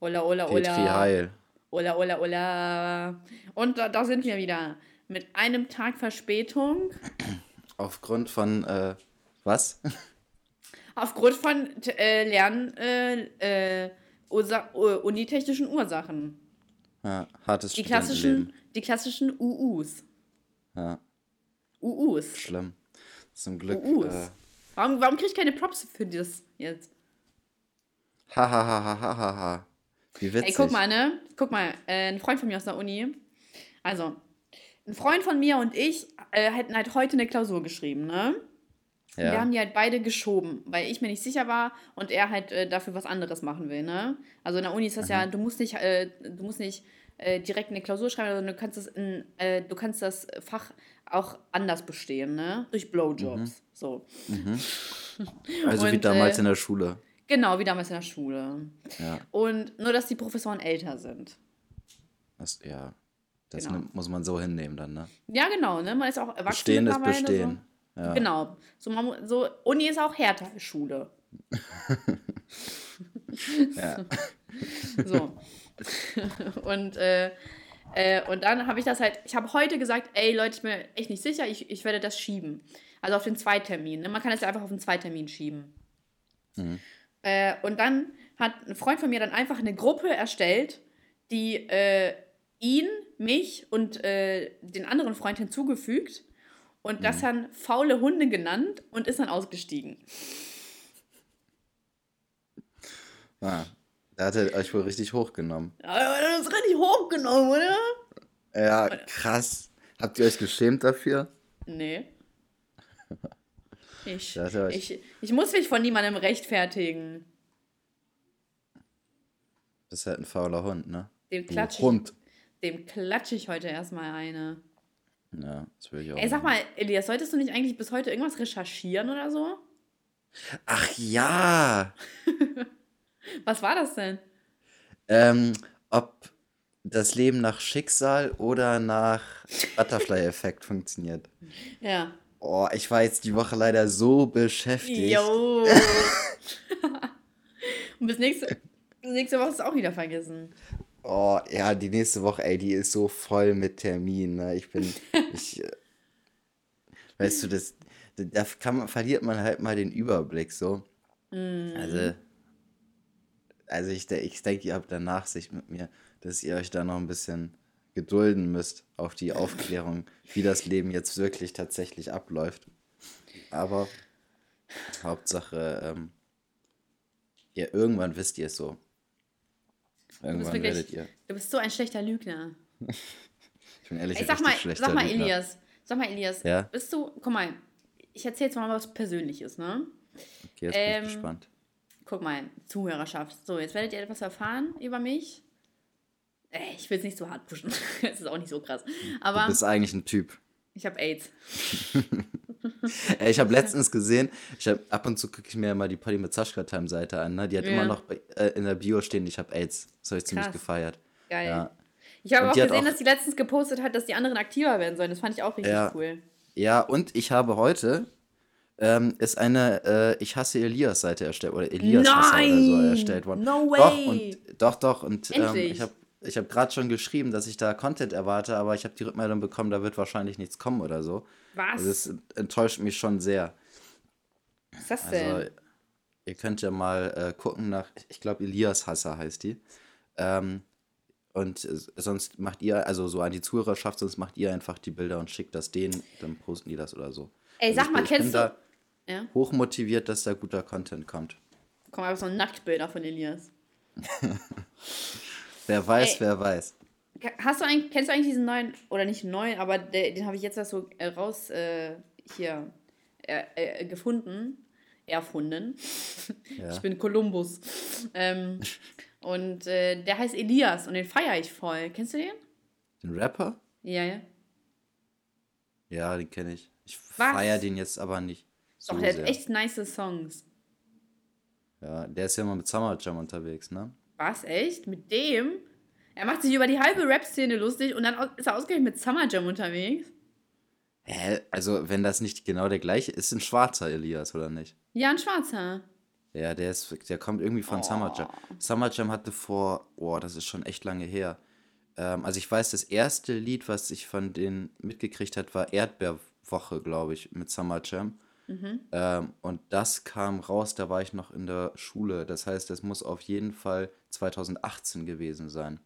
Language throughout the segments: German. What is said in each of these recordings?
Ola, ola, Petri ola. Heil. Ola, ola, ola. Und da, da sind wir wieder. Mit einem Tag Verspätung. Aufgrund von, äh, was? Aufgrund von äh, Lern, äh, äh, Ursa unitechnischen Ursachen. Ja, hartes Die klassischen, die klassischen UUs. Ja, UUs. schlimm. Zum Glück. UUs. Äh, Warum, warum krieg ich keine Props für das jetzt? ha, Wie witzig. Ey, guck mal, ne? Guck mal, äh, ein Freund von mir aus der Uni. Also, ein Freund von mir und ich äh, hätten halt heute eine Klausur geschrieben, ne? Ja. Wir haben die halt beide geschoben, weil ich mir nicht sicher war und er halt äh, dafür was anderes machen will, ne? Also in der Uni ist das ja, du musst nicht, äh, du musst nicht äh, direkt eine Klausur schreiben, sondern du kannst das in, äh, du kannst das Fach auch anders bestehen, ne? Durch Blowjobs. So. also wie und, damals äh, in der Schule. Genau, wie damals in der Schule. Ja, Und nur, dass die Professoren älter sind. das, ja. Das Genau. muss man so hinnehmen dann, ne? Ja, genau, ne? Man ist auch erwachsen Bestehen ist Bestehen. So. Ja. Genau. So, man, so, Uni ist auch härter als Schule. Ja. So. und, äh, äh, und dann habe ich das halt, ich habe heute gesagt, ey Leute, ich bin mir echt nicht sicher, ich, ich werde das schieben. Also auf den Zweitermin. Ne? Man kann das ja einfach auf den Zweitermin schieben. Äh, und dann hat ein Freund von mir dann einfach eine Gruppe erstellt, die äh, ihn, mich und äh, den anderen Freund hinzugefügt und das dann faule Hunde genannt und ist dann ausgestiegen. Ah, da hat er euch wohl richtig hochgenommen. Aber das ist richtig hochgenommen, oder? Ja, krass. Habt ihr euch geschämt dafür? Nee. Ich, euch- ich, ich muss mich von niemandem rechtfertigen. Das ist halt ein fauler Hund, ne? Dem Du klatsche Hund. ich, dem klatsche ich heute erstmal eine. Ja, das will ich auch. Ey, sag mal, Elias, solltest du nicht eigentlich bis heute irgendwas recherchieren oder so? Ach ja! Was war das denn? Ähm, ob das Leben nach Schicksal oder nach Butterfly-Effekt funktioniert. Ja. Oh, ich war jetzt die Woche leider so beschäftigt. Jo. Und bis nächste, nächste Woche ist es auch wieder vergessen. Oh, ja, die nächste Woche, ey, die ist so voll mit Terminen. Ne? Ich bin, ich, äh, weißt du, das, da kann man, verliert man halt mal den Überblick so. Mhm. Also, also ich, ich denke, ihr habt da Nachsicht mit mir, dass ihr euch da noch ein bisschen gedulden müsst auf die Aufklärung, wie das Leben jetzt wirklich tatsächlich abläuft. Aber Hauptsache, ähm, ihr, irgendwann wisst ihr es so. Irgendwann wirklich, werdet ihr. du bist so ein schlechter Lügner. Ich bin ehrlich Ey, sag mal, sag mal, Lügner. Elias. Sag mal, Elias. Ja? Bist du, guck mal, ich erzähl jetzt mal was Persönliches, ne? Okay, jetzt bin Ähm, ich gespannt. Guck mal, Zuhörerschaft. So, jetzt werdet ihr etwas erfahren über mich. Ey, ich will es nicht so hart pushen. Es ist auch nicht so krass. Du Aber bist eigentlich ein Typ. ich habe AIDS. Ich habe letztens gesehen, ich hab, ab und zu gucke ich mir mal die Polly mit Sascha Time Seite an, ne? Die hat Ja. immer noch äh, in der Bio stehen, ich habe AIDS. Das habe ich ziemlich Krass. gefeiert. Geil. Ja. Ich habe auch die gesehen, auch- dass sie letztens gepostet hat, dass die anderen aktiver werden sollen. Das fand ich auch richtig Ja. cool. Ja, und ich habe heute ähm, ist eine äh, Ich hasse Elias Seite erstellt oder Elias Hasser oder so Nein! erstellt worden. No Doch way! und doch doch und ähm, ich habe ich habe gerade schon geschrieben, dass ich da Content erwarte, aber ich habe die Rückmeldung bekommen, da wird wahrscheinlich nichts kommen oder so. Was? Also das enttäuscht mich schon sehr. Was ist das denn? Also, ihr könnt ja mal äh, gucken nach, ich glaube, Elias Hasser heißt die. Ähm, und äh, sonst macht ihr, also so an die Zuhörerschaft, sonst macht ihr einfach die Bilder und schickt das denen, dann posten die das oder so. Ey, Also sag ich, mal, ich kennst du. Ja? hochmotiviert, dass da guter Content kommt. Komm, einfach so Nacktbilder von Elias. Wer weiß, Ey. wer weiß. Hast du eigentlich, kennst du eigentlich diesen neuen, oder nicht neuen, aber der, den habe ich jetzt erst so äh, raus äh, hier äh, äh, gefunden, erfunden. Ja. Ich bin Kolumbus. Ähm, und äh, der heißt Elias und den feiere ich voll. Kennst du den? Den Rapper? Ja, ja. Ja, den kenne ich. Ich feiere den jetzt aber nicht so Doch, der sehr. hat echt nice Songs. Ja, der ist ja immer mit Summer Jam unterwegs, ne? Was, echt? Mit dem? Er macht sich über die halbe Rap-Szene lustig und dann ist er ausgerechnet mit Summer Jam unterwegs. Hä? Also, wenn das nicht genau der gleiche ist, ein schwarzer Elias, oder nicht? Ja, ein Schwarzer. Ja, der ist, der kommt irgendwie von Summer Jam. Summer Jam hatte vor, oh, das ist schon echt lange her. Ähm, also ich weiß, das erste Lied, was ich von denen mitgekriegt hat, war Erdbeerwoche, glaube ich, mit Summer Jam. Ähm, und das kam raus, da war ich noch in der Schule. Das heißt, das muss auf jeden Fall 2018 gewesen sein.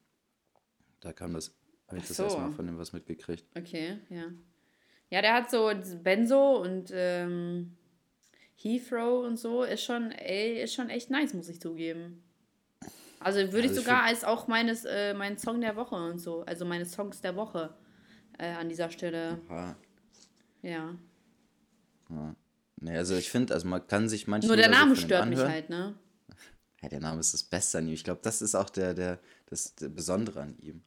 Da kam das, habe ich Ach das so. erstmal von dem was mitgekriegt. Okay, ja. Ja, der hat so Benzo und ähm, Heathrow und so. Ist schon, ey, ist schon echt nice, muss ich zugeben. Also würde ich Also ich sogar als auch meines, äh, mein Song der Woche und so, also meine Songs der Woche äh, an dieser Stelle. Ja. Ja. Nee, also ich finde, also man kann sich manche Nur der Name stört mich halt, ne? Ja, der Name ist das Beste an ihm. Ich glaube, das ist auch der, der, das, der Besondere an ihm.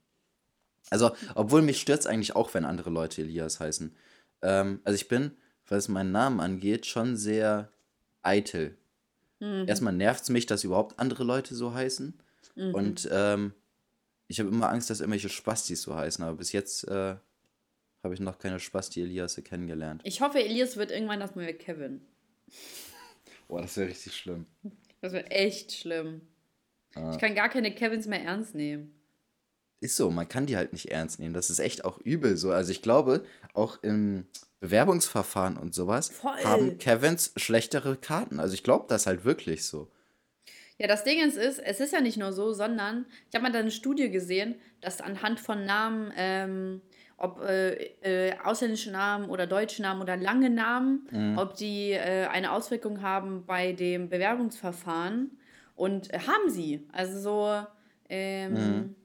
Also, obwohl mich stört es eigentlich auch, wenn andere Leute Elias heißen. Ähm, also ich bin, was meinen Namen angeht, schon sehr eitel. Mhm. Erstmal nervt es mich, dass überhaupt andere Leute so heißen. Mhm. Und ähm, ich habe immer Angst, dass irgendwelche Spastis so heißen. Aber bis jetzt äh, habe ich noch keine Spasti-Eliasse kennengelernt. Ich hoffe, Elias wird irgendwann das neue Kevin. Boah, das wäre richtig schlimm. Das wird echt schlimm. Ich kann gar keine Kevins mehr ernst nehmen. Ist so, man kann die halt nicht ernst nehmen. Das ist echt auch übel so. Also ich glaube, auch im Bewerbungsverfahren und sowas Voll. haben Kevins schlechtere Karten. Also ich glaube das halt wirklich so. Ja, das Ding ist, ist, es ist ja nicht nur so, sondern ich habe mal da eine Studie gesehen, dass anhand von Namen, ähm, ob äh, äh, ausländische Namen oder deutsche Namen oder lange Namen, ob die äh, eine Auswirkung haben bei dem Bewerbungsverfahren. Und äh, haben sie. Also so, ähm,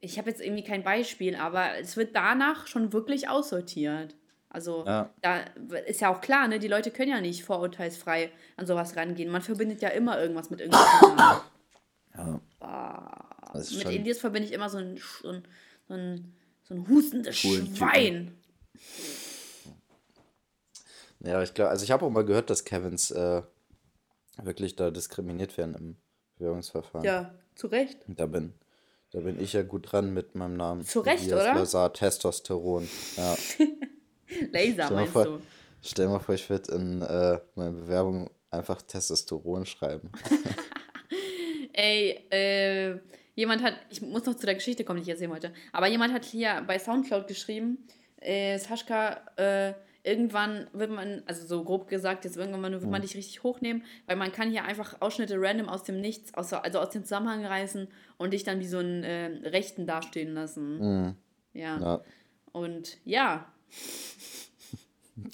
ich habe jetzt irgendwie kein Beispiel, aber es wird danach schon wirklich aussortiert. Also Ja. da ist ja auch klar, ne? Die Leute können ja nicht vorurteilsfrei an sowas rangehen. Man verbindet ja immer irgendwas mit irgendwas. Ja, mit Indies verbinde ich immer so ein, so ein, so ein, so ein hustendes Coolen Typen. Schwein. ja ich glaube, also ich habe auch mal gehört, dass Kevins äh, wirklich da diskriminiert werden im Bewerbungsverfahren. Ja, zu Recht. Da bin, da bin ich ja gut dran mit meinem Namen. Zu Recht, Elias oder? Lazar Testosteron. Ja. Laser, Stell meinst vor, du? stell mal vor, ich würde in äh, meine Bewerbung einfach Testosteron schreiben. Ey, äh, jemand hat, ich muss noch zu der Geschichte kommen, die ich erzählen wollte, aber jemand hat hier bei Soundcloud geschrieben, äh, Saschka, äh, irgendwann wird man, also so grob gesagt, jetzt irgendwann wird man dich richtig hochnehmen, weil man kann hier einfach Ausschnitte random aus dem Nichts, aus, also aus dem Zusammenhang reißen und dich dann wie so einen äh, Rechten dastehen lassen. Ja. Ja. Und ja,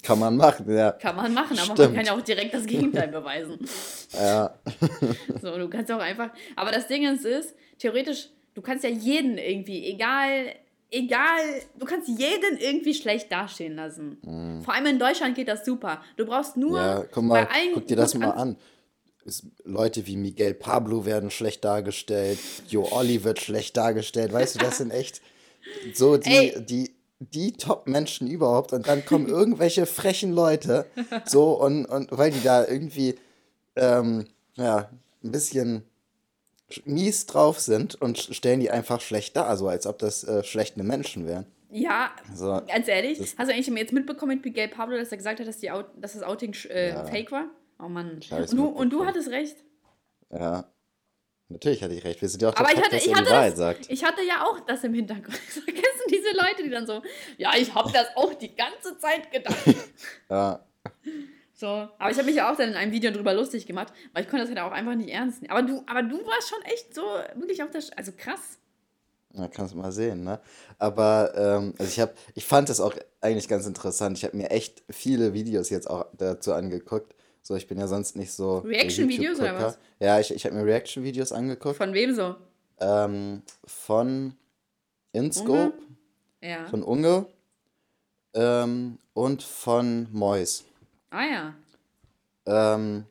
Kann man machen, ja. kann man machen, aber man Stimmt. kann ja auch direkt das Gegenteil beweisen. Ja. So, du kannst auch einfach. Aber das Ding ist, ist, theoretisch, du kannst ja jeden irgendwie, egal, egal, du kannst jeden irgendwie schlecht dastehen lassen. Vor allem in Deutschland geht das super. Du brauchst nur. Mhm. Ja, guck mal, guck dir das mal an-. Es, Leute wie Miguel Pablo werden schlecht dargestellt, Jo Olli wird schlecht dargestellt, weißt du, das sind echt so die, Ey. die, die Top-Menschen überhaupt und dann kommen irgendwelche frechen Leute, so und, und weil die da irgendwie, ähm, ja, ein bisschen mies drauf sind und stellen die einfach schlecht dar, so als ob das äh, schlechte Menschen wären. Ja, So, ganz ehrlich, hast du eigentlich jetzt mitbekommen mit Miguel Pablo, dass er gesagt hat, dass, die Out, dass das Outing äh, Ja. fake war? Oh Mann. Und du, und du hattest recht. ja. Natürlich hatte ich recht. Wir sind ja auch Aber ich hatte, Podcast, ich, hatte das, sagt. ich hatte ja auch das im Hintergrund. Vergessen diese Leute, die dann so, ja, ich habe das auch die ganze Zeit gedacht. Ja. So, aber ich habe mich ja auch dann in einem Video drüber lustig gemacht, weil ich konnte das halt auch einfach nicht ernst nehmen. Aber du, aber du warst schon echt so, wirklich auf der, Sch- also krass. Ja, kannst du mal sehen, ne? Aber ähm, also ich habe, ich fand das auch eigentlich ganz interessant. Ich habe mir echt viele Videos jetzt auch dazu angeguckt. So, ich bin ja sonst nicht so Reaction-Videos oder was? Ja, ich, ich habe mir Reaction-Videos angeguckt. Von wem so? Ähm, von InScope, Ja. von Unge ähm, und von Mois. Ah ja. Ähm,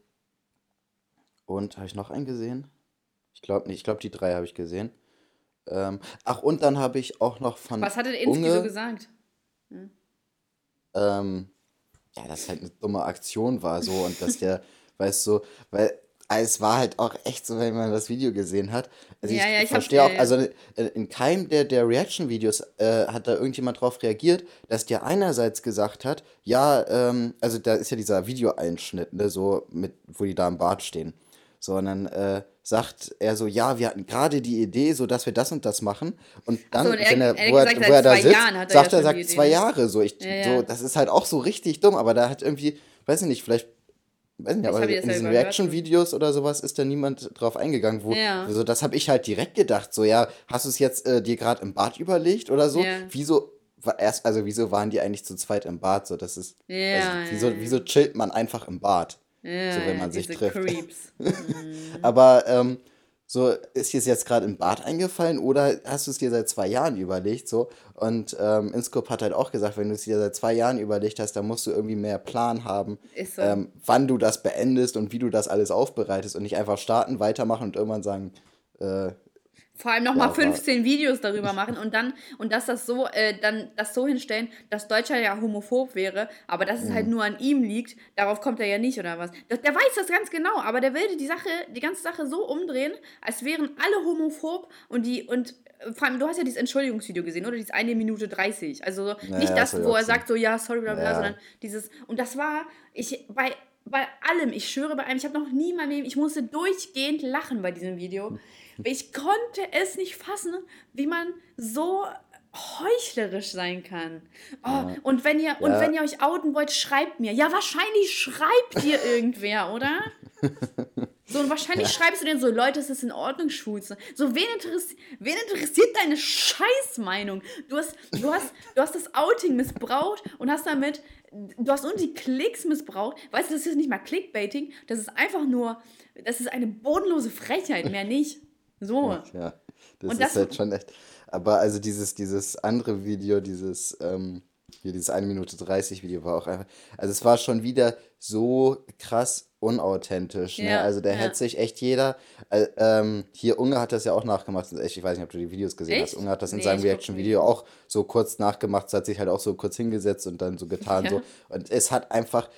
und habe ich noch einen gesehen? Ich glaube nicht. Ich glaube, die drei habe ich gesehen. Ähm, ach, und dann habe ich auch noch von Was hatte der Inski Unge, so gesagt? ähm, ja, dass halt eine dumme Aktion war so und dass der, weißt du, weil es war halt auch echt so, wenn man das Video gesehen hat. Also ja, ich, ja, ich verstehe auch, also äh, in keinem der, der Reaction-Videos äh, hat da irgendjemand drauf reagiert, dass der einerseits gesagt hat, ja, ähm, also da ist ja dieser Videoeinschnitt, ne, so mit, wo die da im Bad stehen. So, und dann äh, sagt er so, ja, wir hatten gerade die Idee, so dass wir das und das machen. Und dann, so, und er, wenn er, er wo, er, gesagt, wo er da sitzt, er sagt ja er, sagt zwei Jahre. So, ich, ja, so, das ist halt auch so richtig dumm, aber da hat irgendwie, weiß ich nicht, vielleicht weiß nicht, aber in diesen Reaction-Videos oder sowas ist da niemand drauf eingegangen. Wo, ja. Also das habe ich halt direkt gedacht. So, ja, hast du es jetzt äh, dir gerade im Bad überlegt oder so? Ja. Wieso, erst, also wieso waren die eigentlich zu zweit im Bad? So, das ist, ja, also, wieso, wieso chillt man einfach im Bad? So, wenn man sich trifft. aber ähm, so, ist dir jetzt gerade im Bad eingefallen oder hast du es dir seit zwei Jahren überlegt? So? Und ähm, Inscope hat halt auch gesagt, wenn du es dir seit zwei Jahren überlegt hast, dann musst du irgendwie mehr Plan haben, so. ähm, wann du das beendest und wie du das alles aufbereitest und nicht einfach starten, weitermachen und irgendwann sagen, äh, vor allem nochmal ja, 15 Videos darüber machen und dann, und dass das so, äh, dann das so hinstellen, dass Deutscher ja homophob wäre, aber dass es halt mhm. nur an ihm liegt, darauf kommt er ja nicht, oder was? Der, der weiß das ganz genau, aber der will die Sache, die ganze Sache so umdrehen, als wären alle homophob und die, und äh, vor allem, du hast ja dieses Entschuldigungsvideo gesehen, oder? Dieses eine Minute 30. Also naja, nicht das, wo er sagt so, ja, sorry, bla bla, ja. sondern dieses, und das war, ich, bei, bei allem, ich schwöre bei allem, ich habe noch nie mal, ich musste durchgehend lachen bei diesem Video. Ich konnte es nicht fassen, wie man so heuchlerisch sein kann. Oh, ja. und wenn ihr ja. und wenn ihr euch outen wollt, schreibt mir. Ja, wahrscheinlich schreibt dir irgendwer, oder? So, und wahrscheinlich ja. schreibst du denen so, Leute, es ist in Ordnung, schwul zu So, wen, interessi wen interessiert deine Scheißmeinung? Du hast, du, hast, du hast das Outing missbraucht und hast damit, du hast nur die Klicks missbraucht. Weißt du, das ist nicht mal Clickbaiting, das ist einfach nur, das ist eine bodenlose Frechheit, mehr nicht. So. Ja, das und ist das halt schon echt. Aber also dieses, dieses andere Video, dieses, ähm, hier dieses 1 Minute 30 Video war auch einfach, also es war schon wieder so krass unauthentisch. Ne? Ja, Also da ja. hätte sich echt jeder, äh, ähm, hier Unge hat das ja auch nachgemacht, ich weiß nicht, ob du die Videos gesehen echt? hast, Unge hat das in nee, seinem Reaction-Video auch so kurz nachgemacht, hat sich halt auch so kurz hingesetzt und dann so getan ja. so und es hat einfach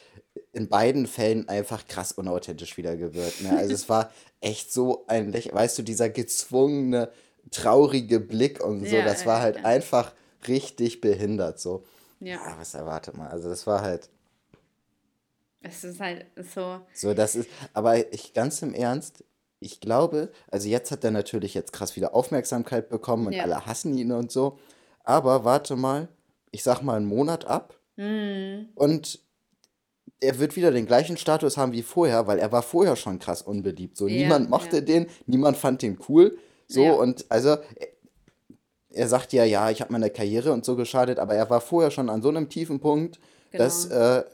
in beiden Fällen einfach krass unauthentisch wieder gewirkt. Ne? Also es war echt so ein, weißt du, dieser gezwungene, traurige Blick und so, das war halt einfach richtig behindert so. Ja. ja. Was erwartet man? Also das war halt es ist halt so. So, das ist, aber ich ganz im Ernst, ich glaube, also jetzt hat er natürlich jetzt krass wieder Aufmerksamkeit bekommen und ja. alle hassen ihn und so. Aber warte mal, ich sag mal einen Monat ab mhm. und er wird wieder den gleichen Status haben wie vorher, weil er war vorher schon krass unbeliebt. So, ja, niemand mochte ja. den, niemand fand den cool. So, ja. und also er sagt ja, ja, ich habe meine Karriere und so geschadet, aber er war vorher schon an so einem tiefen Punkt, genau. dass äh,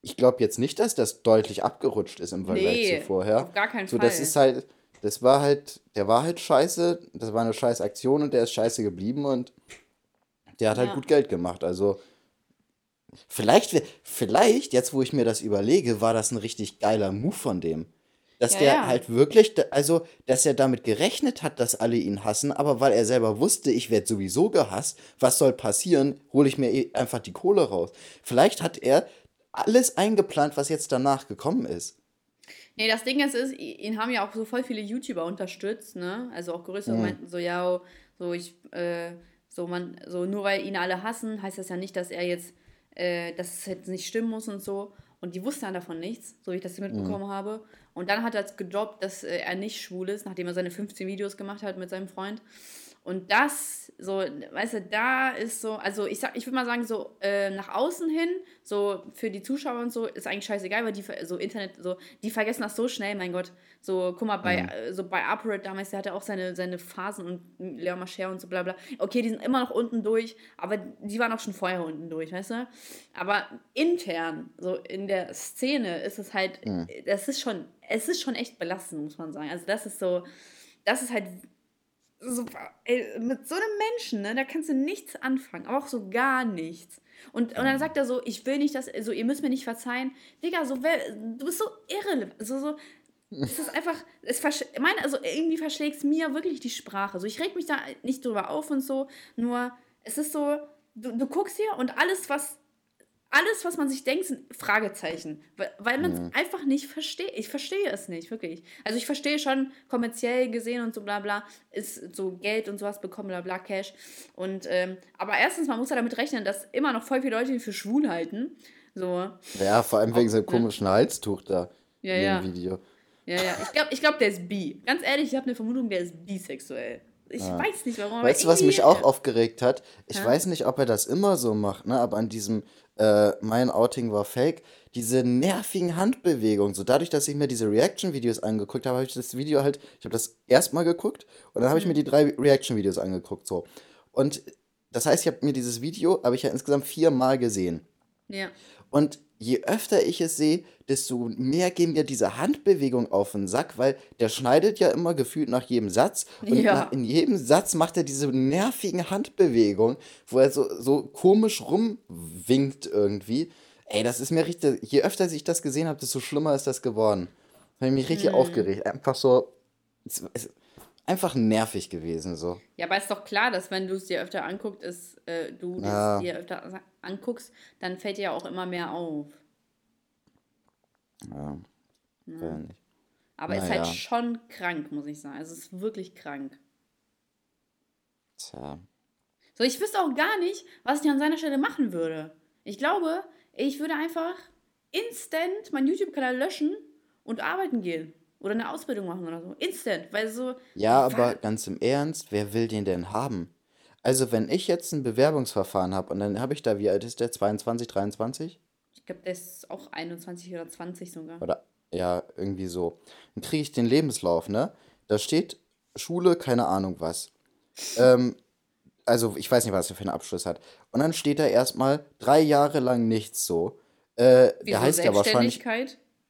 ich glaube jetzt nicht, dass das deutlich abgerutscht ist im Vergleich nee, zu vorher. Auf gar keinen so, Fall. Das ist halt, das war halt, der war halt scheiße, das war eine scheiß Aktion und der ist scheiße geblieben und der hat halt gut Geld gemacht. Also vielleicht, vielleicht, jetzt wo ich mir das überlege, war das ein richtig geiler Move von dem. Dass ja, der ja. halt wirklich, also, dass er damit gerechnet hat, dass alle ihn hassen, aber weil er selber wusste, ich werde sowieso gehasst, was soll passieren, hole ich mir eh einfach die Kohle raus. Vielleicht hat er alles eingeplant, was jetzt danach gekommen ist. Nee, das Ding ist, ist, ihn haben ja auch so voll viele YouTuber unterstützt, ne? Also auch größere mhm. meinten so, ja, so ich, äh, so man, so nur weil ihn alle hassen, heißt das ja nicht, dass er jetzt, äh, dass es jetzt nicht stimmen muss und so. Und die wussten dann davon nichts, so wie ich das mitbekommen mhm. habe. Und dann hat er gedroppt, dass äh, er nicht schwul ist, nachdem er seine 15 Videos gemacht hat mit seinem Freund. Und das, so, weißt du, da ist so, also ich sag, ich würde mal sagen, so äh, nach außen hin, so für die Zuschauer und so, ist eigentlich scheißegal, weil die, so Internet, so, die vergessen das so schnell, mein Gott. So, guck mal, bei, mhm. so bei Upright damals, der hatte auch seine, seine Phasen und Leon Mascher und so bla bla. Okay, die sind immer noch unten durch, aber die waren auch schon vorher unten durch, weißt du? Aber intern, so in der Szene, ist es halt, mhm. das ist schon, es ist schon echt belastend, muss man sagen. Also das ist so, das ist halt so, ey, mit so einem Menschen, ne, da kannst du nichts anfangen, aber auch so gar nichts. Und, und dann sagt er so, ich will nicht, dass, so, ihr müsst mir nicht verzeihen. Digga, so, du bist so irrelevant. So, so, es ist einfach, es meine, also irgendwie verschlägt es mir wirklich die Sprache. So, ich reg mich da nicht drüber auf und so, nur es ist so, du, du guckst hier und alles, was alles, was man sich denkt, sind Fragezeichen. Weil, weil man es Mhm. einfach nicht versteht. Ich verstehe es nicht, wirklich. Also ich verstehe schon, kommerziell gesehen und so bla bla, ist so Geld und sowas bekommen, bla bla, Cash. Und, ähm, aber erstens, man muss ja damit rechnen, dass immer noch voll viele Leute ihn für schwul halten. So, Ja, vor allem wegen seinem ne? komischen Halstuch da Ja, in ja. dem Video. ja, ja. Ich glaube, ich glaub, der ist bi. Ganz ehrlich, ich habe eine Vermutung, der ist bisexuell. Ich weiß nicht warum. Weißt du, was mich auch aufgeregt hat? Ich Ja? weiß nicht, ob er das immer so macht, ne? Aber an diesem äh, Mein Outing war fake, diese nervigen Handbewegungen, so dadurch, dass ich mir diese Reaction-Videos angeguckt habe, habe ich das Video halt, ich habe das erstmal geguckt und dann habe ich mir die drei Reaction-Videos angeguckt, so. Und das heißt, ich habe mir dieses Video, habe ich ja insgesamt viermal gesehen. Ja. Und je öfter ich es sehe, desto mehr gehen mir diese Handbewegungen auf den Sack, weil der schneidet ja immer gefühlt nach jedem Satz. Und Ja. nach, in jedem Satz macht er diese nervigen Handbewegungen, wo er so, so komisch rumwinkt irgendwie. Ey, das ist mir richtig. Je öfter ich das gesehen habe, desto schlimmer ist das geworden. Da habe ich mich richtig Hm. aufgeregt. Einfach so. Es, es, einfach nervig gewesen, so. Ja, aber ist doch klar, dass wenn du es dir öfter anguckst, ist, äh, du Ja. es dir öfter anguckst, dann fällt dir ja auch immer mehr auf. Ja. Weiß nicht. Aber ist halt Naja. schon krank, muss ich sagen. Also es ist wirklich krank. Tja. So, ich wüsste auch gar nicht, was ich an seiner Stelle machen würde. Ich glaube, ich würde einfach instant meinen YouTube-Kanal löschen und arbeiten gehen. Oder eine Ausbildung machen oder so. Instant, weil so. Ja, aber ganz im Ernst, wer will den denn haben? Also, wenn ich jetzt ein Bewerbungsverfahren habe und dann habe ich da, wie alt ist der? 22, 23? Ich glaube, der ist auch 21 oder 20 sogar. Oder ja, irgendwie so. Dann kriege ich den Lebenslauf, ne? Da steht Schule, keine Ahnung was. Ähm, also, ich weiß nicht, was er für einen Abschluss hat. Und dann steht da erstmal drei Jahre lang nichts so. Äh, Wie der heißt ja wahrscheinlich.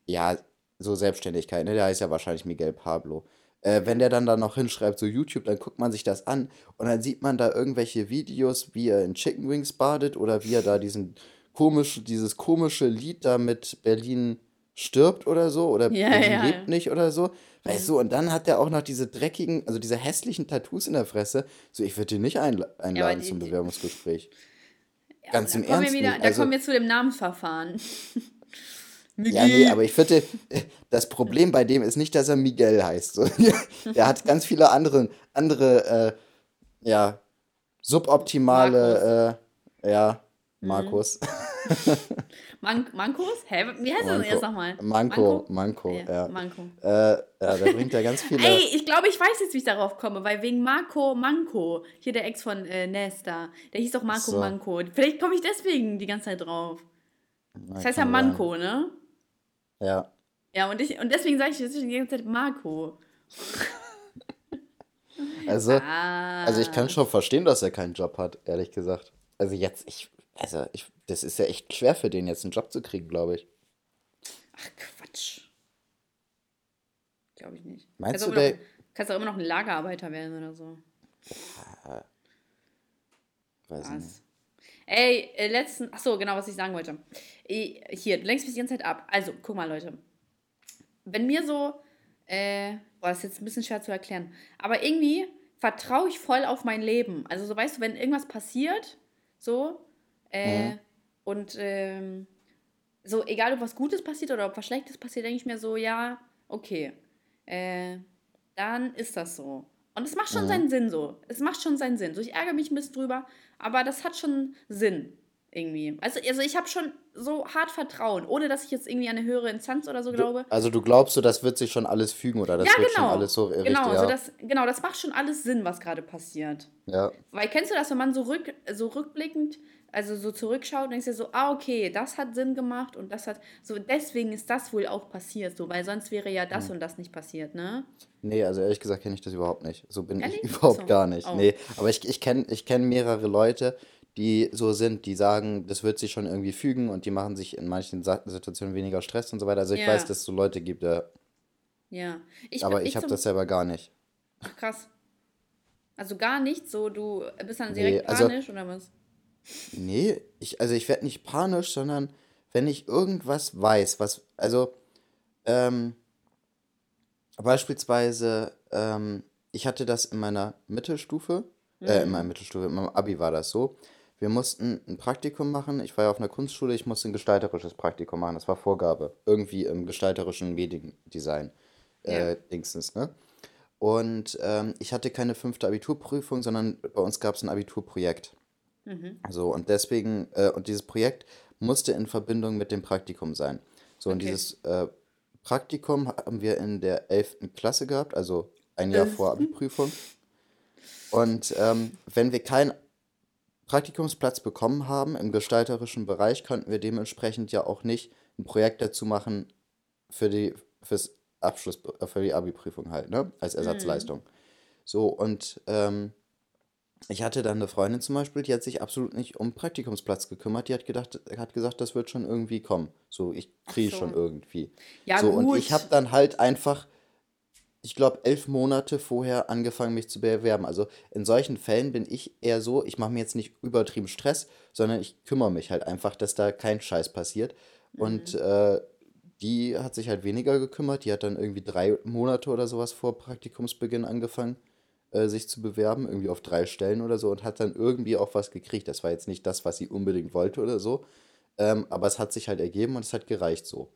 Ja, so Selbstständigkeit, ne? Der heißt ja wahrscheinlich Miguel Pablo. Äh, wenn der dann da noch hinschreibt, so YouTube, dann guckt man sich das an und dann sieht man da irgendwelche Videos, wie er in Chicken Wings badet oder wie er da diesen komisch, dieses komische Lied da mit Berlin stirbt oder so oder Ja, Berlin ja. lebt nicht oder so. Weißt du, und dann hat er auch noch diese dreckigen, also diese hässlichen Tattoos in der Fresse. So, ich würde ihn nicht einla einladen die- zum Bewerbungsgespräch. Ganz im Ernst wieder, nicht. Da Also- kommen wir zu dem Namensverfahren. Ja, nee, aber ich finde, das Problem bei dem ist nicht, dass er Miguel heißt. So. Der hat ganz viele andere, andere äh, ja, suboptimale, äh, ja, Mhm. Markus. Man Mankos? Hä? Wie heißt das denn jetzt nochmal? Manko, Manko, Ja, ja. Manko. Äh, ja, da bringt er ganz viele. Ey, ich glaube, ich weiß jetzt, wie ich darauf komme, weil wegen Marco Manko, hier der Ex von äh, Nesta, der hieß doch Marco So. Manko. Vielleicht komme ich deswegen die ganze Zeit drauf. Das heißt ja sein. Manko, ne? Ja. Ja, und, ich, und deswegen sage ich jetzt die ganze Zeit Marco. Also, Ah. also ich kann schon verstehen, dass er keinen Job hat, ehrlich gesagt. Also jetzt, ich, also ich, das ist ja echt schwer für den jetzt einen Job zu kriegen, glaube ich. Ach, Quatsch. Glaube ich nicht. Meinst kannst du, der- noch, kannst auch immer noch ein Lagerarbeiter werden oder so. Weiß ich nicht. Ey, äh, letzten. Ach so, genau, was ich sagen wollte. Eh, Hier, du lenkst mich die ganze Zeit ab. Also, guck mal, Leute. Wenn mir so. Äh, boah, das ist jetzt ein bisschen schwer zu erklären. Aber irgendwie vertraue ich voll auf mein Leben. Also, so weißt du, wenn irgendwas passiert, so. Äh, Mhm. Und ähm, so, egal ob was Gutes passiert oder ob was Schlechtes passiert, denke ich mir so, ja, okay. Äh, dann ist das so. Und es macht schon Mhm. seinen Sinn so. Es macht schon seinen Sinn. So, ich ärgere mich ein bisschen drüber, aber das hat schon Sinn irgendwie. Also, also ich habe schon so hart Vertrauen, ohne dass ich jetzt irgendwie an eine höhere Instanz oder so glaube. Also du glaubst so, das wird sich schon alles fügen oder das ja, wird genau. schon alles so richtig, genau, ja. so das, genau, das macht schon alles Sinn, was gerade passiert. ja. Weil kennst du das, wenn man so, rück, so rückblickend, also so zurückschaut, denkst du so, ah, okay, das hat Sinn gemacht und das hat, so deswegen ist das wohl auch passiert, so, weil sonst wäre ja das und das nicht passiert, ne? Nee, also ehrlich gesagt kenne ich das überhaupt nicht. So bin Ehrlich? ich überhaupt so. gar nicht. Oh. Nee, aber ich, ich kenne ich kenn mehrere Leute, die so sind, die sagen, das wird sich schon irgendwie fügen und die machen sich in manchen Situationen weniger Stress und so weiter. Also ich Ja. weiß, dass es so Leute gibt, ja, Ja. Ich, aber ich habe zum- das selber gar nicht. Ach, krass. Also gar nichts, so du bist dann Nee, direkt also- panisch oder was? Nee, ich, also ich werde nicht panisch, sondern wenn ich irgendwas weiß, was, also, ähm, beispielsweise, ähm, ich hatte das in meiner Mittelstufe, äh, in meiner Mittelstufe, in meinem Abi war das so, wir mussten ein Praktikum machen. Ich war ja auf einer Kunstschule, ich musste ein gestalterisches Praktikum machen. Das war Vorgabe. Irgendwie im gestalterischen Mediendesign. Äh, Dingsens, ne? Und ähm, ich hatte keine fünfte Abiturprüfung, sondern bei uns gab es ein Abiturprojekt. Mhm. So, und deswegen, äh, und dieses Projekt musste in Verbindung mit dem Praktikum sein. So, und Okay. dieses äh, Praktikum haben wir in der 11. Klasse gehabt, also ein Jahr vor? Abiprüfung. Und ähm, wenn wir keinen Praktikumsplatz bekommen haben im gestalterischen Bereich, konnten wir dementsprechend ja auch nicht ein Projekt dazu machen für die, fürs Abschluss, äh, für die Abi-Prüfung halt, ne? Als Ersatzleistung. So, und ähm, ich hatte dann eine Freundin zum Beispiel, die hat sich absolut nicht um Praktikumsplatz gekümmert. Die hat gedacht, hat gesagt, das wird schon irgendwie kommen. So, ich kriege schon so. irgendwie. Ja, So, und ich habe gut. dann halt einfach, ich glaube, elf Monate vorher angefangen, mich zu bewerben. Also in solchen Fällen bin ich eher so, ich mache mir jetzt nicht übertrieben Stress, sondern ich kümmere mich halt einfach, dass da kein Scheiß passiert. Und Mhm. äh, die hat sich halt weniger gekümmert. Die hat dann irgendwie drei Monate oder sowas vor Praktikumsbeginn angefangen, äh, sich zu bewerben, irgendwie auf drei Stellen oder so und hat dann irgendwie auch was gekriegt. Das war jetzt nicht das, was sie unbedingt wollte oder so, ähm, aber es hat sich halt ergeben und es hat gereicht so.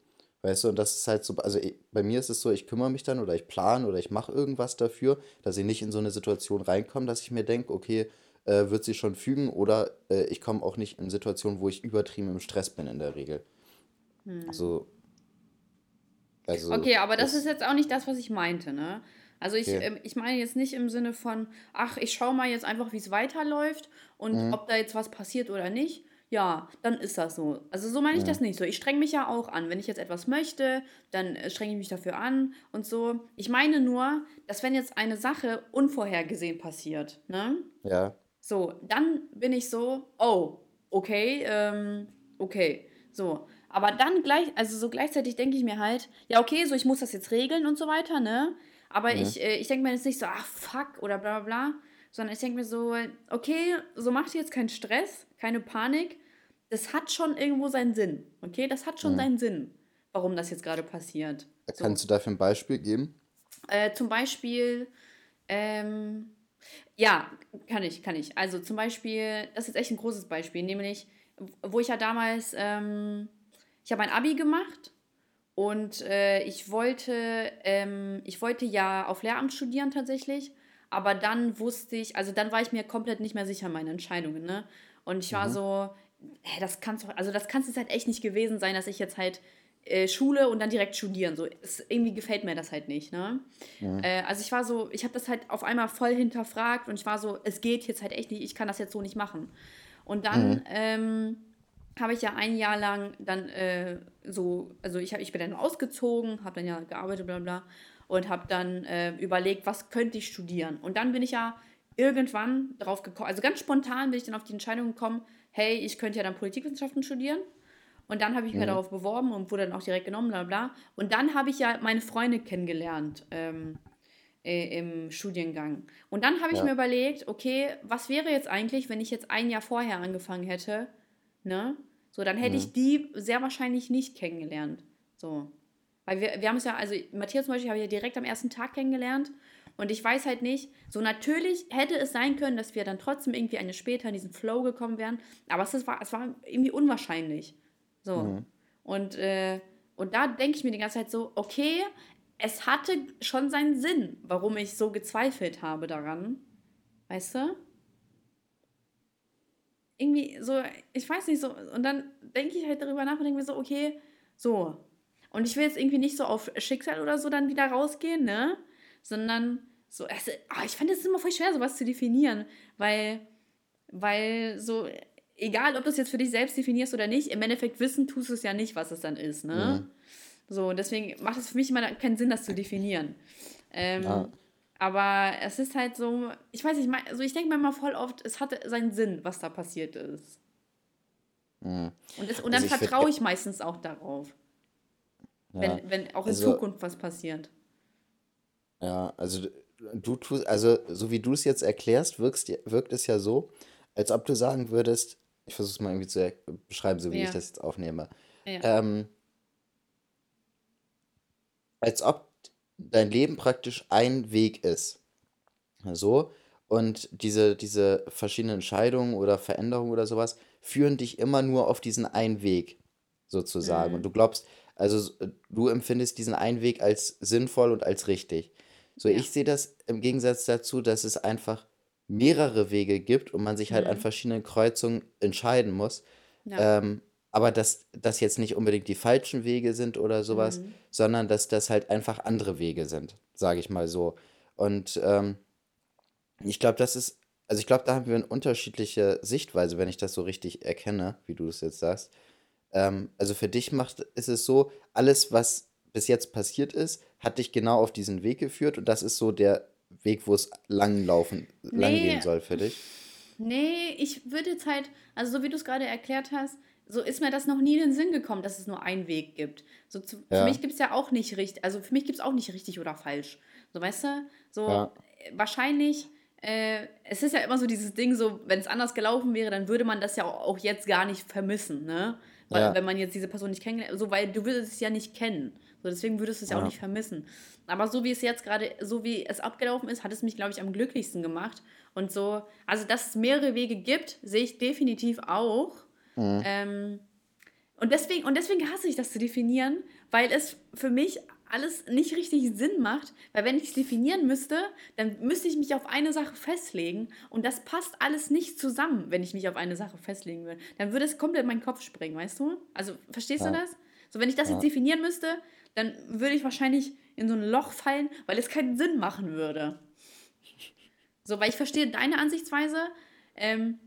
Weißt du, und das ist halt so, also bei mir ist es so, ich kümmere mich dann oder ich plane oder ich mache irgendwas dafür, dass ich nicht in so eine Situation reinkomme, dass ich mir denke, okay, äh, wird sich schon fügen oder äh, ich komme auch nicht in Situationen, wo ich übertrieben im Stress bin in der Regel. Also, also Okay, aber das das, ist jetzt auch nicht das, was ich meinte, ne? Also ich, okay. ähm, ich meine jetzt nicht im Sinne von, ach, ich schaue mal jetzt einfach, wie es weiterläuft und ob da jetzt was passiert oder nicht. Ja, dann ist das so. Also so meine ich das nicht so. Ich strenge mich ja auch an. Wenn ich jetzt etwas möchte, dann äh, strenge ich mich dafür an und so. Ich meine nur, dass wenn jetzt eine Sache unvorhergesehen passiert, ne? Ja, So, dann bin ich so, oh, okay, ähm, okay, so. Aber dann gleich, also so gleichzeitig denke ich mir halt, ja, okay, so ich muss das jetzt regeln und so weiter, ne? Aber mhm. ich, äh, ich denke mir jetzt nicht so, ach, fuck oder bla bla bla, sondern ich denke mir so, okay, so mach dir jetzt keinen Stress, keine Panik. Das hat schon irgendwo seinen Sinn, okay? Das hat schon Mhm. seinen Sinn, warum das jetzt gerade passiert. So. Kannst du dafür ein Beispiel geben? Äh, zum Beispiel, ähm, ja, kann ich, kann ich. Also zum Beispiel, das ist echt ein großes Beispiel, nämlich, wo ich ja damals, ähm, ich habe ein Abi gemacht und äh, ich wollte, ähm, ich wollte ja auf Lehramt studieren tatsächlich, aber dann wusste ich, also dann war ich mir komplett nicht mehr sicher meine Entscheidungen, ne? Und ich war Mhm. so, hä, das kann's doch, also das kann es halt echt nicht gewesen sein, dass ich jetzt halt äh, Schule und dann direkt studieren. So, es, irgendwie gefällt mir das halt nicht, ne? Mhm. Äh, also ich war so, ich habe das halt auf einmal voll hinterfragt und ich war so, es geht jetzt halt echt nicht, ich kann das jetzt so nicht machen. Und dann Mhm. ähm, habe ich ja ein Jahr lang dann äh, so, also ich, hab, ich bin dann ausgezogen, habe dann ja gearbeitet, bla bla, und habe dann äh, überlegt, was könnte ich studieren. Und dann bin ich ja irgendwann drauf gekommen, also ganz spontan bin ich dann auf die Entscheidung gekommen, hey, ich könnte ja dann Politikwissenschaften studieren. Und dann habe ich mich Mhm. darauf beworben und wurde dann auch direkt genommen, bla bla. Und dann habe ich ja meine Freunde kennengelernt ähm, äh, im Studiengang. Und dann habe ich mir Ja. überlegt, okay, was wäre jetzt eigentlich, wenn ich jetzt ein Jahr vorher angefangen hätte, ne? So, dann hätte ich Mhm. die sehr wahrscheinlich nicht kennengelernt. So. Weil wir, wir haben es ja, also Matthias zum Beispiel habe ich ja direkt am ersten Tag kennengelernt. Und ich weiß halt nicht, so natürlich hätte es sein können, dass wir dann trotzdem irgendwie eine später in diesen Flow gekommen wären. Aber es, war, es war irgendwie unwahrscheinlich. So. Mhm. Und, äh, und da denke ich mir die ganze Zeit so, okay, es hatte schon seinen Sinn, warum ich so gezweifelt habe daran. Weißt du? Irgendwie so, ich weiß nicht so. Und dann denke ich halt darüber nach und denke mir so, okay, so. Und ich will jetzt irgendwie nicht so auf Schicksal oder so dann wieder rausgehen, ne? Sondern so, also, ah, ich fand es immer voll schwer, sowas zu definieren, weil, weil so, egal ob du es jetzt für dich selbst definierst oder nicht, im Endeffekt wissen tust du es ja nicht, was es dann ist, ne? Mhm. So, und deswegen macht es für mich immer keinen Sinn, das zu definieren. Ähm, Ja. Aber es ist halt so, ich weiß nicht, also ich denke mir immer voll oft, es hatte seinen Sinn, was da passiert ist. Mhm. Und, es, und dann Also ich würd vertraue ich meistens auch darauf, Ja, wenn, wenn auch in also Zukunft was passiert. Ja, also du tust, also so wie du es jetzt erklärst, wirkst, wirkt es ja so, als ob du sagen würdest, ich versuche es mal irgendwie zu beschreiben, so wie ich Ja, das jetzt aufnehme, ja, ähm, als ob dein Leben praktisch ein Weg ist. So, Und diese, diese verschiedenen Entscheidungen oder Veränderungen oder sowas führen dich immer nur auf diesen einen Weg, sozusagen. Und Mhm. du glaubst, also s- du empfindest diesen einen Weg als sinnvoll und als richtig. So, Ja. ich sehe das im Gegensatz dazu, dass es einfach mehrere Wege gibt und man sich halt an Mhm. verschiedenen Kreuzungen entscheiden muss. Ja. Ähm, aber dass das jetzt nicht unbedingt die falschen Wege sind oder sowas, Mhm. sondern dass das halt einfach andere Wege sind, sage ich mal so. Und ähm, ich glaube, das ist, also ich glaube, da haben wir eine unterschiedliche Sichtweise, wenn ich das so richtig erkenne, wie du es jetzt sagst. Ähm, also für dich macht, ist es so, alles, was bis jetzt passiert ist, hat dich genau auf diesen Weg geführt und das ist so der Weg, wo es lang laufen, lang gehen Nee, soll für dich. nee, ich würde jetzt halt, also so wie du es gerade erklärt hast, so ist mir das noch nie in den Sinn gekommen, dass es nur einen Weg gibt. So zu, für mich Ja, gibt es ja auch nicht richtig, also für mich gibt es auch nicht richtig oder falsch. So, weißt du, so ja, wahrscheinlich, äh, es ist ja immer so dieses Ding, so, wenn es anders gelaufen wäre, dann würde man das ja auch, jetzt gar nicht vermissen, ne? Weil, ja, wenn man jetzt diese Person nicht kennengelernt, so, weil du würdest es ja nicht kennen. So, deswegen würdest du es ja auch ja, nicht vermissen. Aber so wie es jetzt gerade, so wie es abgelaufen ist, hat es mich, glaube ich, am glücklichsten gemacht. Und so, also dass es mehrere Wege gibt, sehe ich definitiv auch. Mhm, Ähm, und deswegen, und deswegen hasse ich das zu definieren, weil es für mich alles nicht richtig Sinn macht. Weil wenn ich es definieren müsste, dann müsste ich mich auf eine Sache festlegen. Und das passt alles nicht zusammen, wenn ich mich auf eine Sache festlegen will. Dann würde es komplett in meinen Kopf springen, weißt du? Also, verstehst du ja, das? So, wenn ich das jetzt ja. definieren müsste, dann würde ich wahrscheinlich in so ein Loch fallen, weil es keinen Sinn machen würde. So, weil ich verstehe deine Ansichtsweise. Ähm,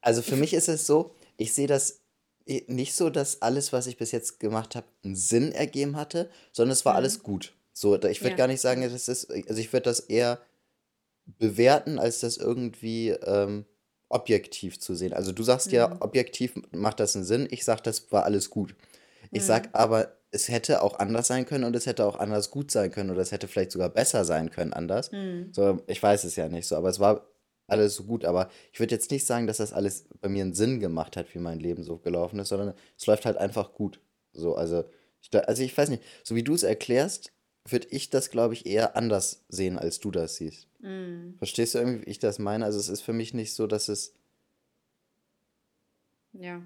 Also für ich, mich ist es so, ich sehe das nicht so, dass alles, was ich bis jetzt gemacht habe, einen Sinn ergeben hatte, sondern es war alles mhm. gut. So, ich würde Ja. gar nicht sagen, das ist, also ich würde das eher bewerten, als das irgendwie ähm, objektiv zu sehen. Also du sagst ja, Mhm. objektiv macht das einen Sinn. Ich sag, das war alles gut. Ich Mhm. aber, es hätte auch anders sein können und es hätte auch anders gut sein können oder es hätte vielleicht sogar besser sein können anders. Mhm. So, ich weiß es ja nicht so, aber es war alles so gut. Aber ich würde jetzt nicht sagen, dass das alles bei mir einen Sinn gemacht hat, wie mein Leben so gelaufen ist, sondern es läuft halt einfach gut. So, also ich, also ich weiß nicht, so wie du es erklärst, würde ich das, glaube ich, eher anders sehen, als du das siehst. Mhm. Verstehst du irgendwie, wie ich das meine? Also es ist für mich nicht so, dass es, Ja.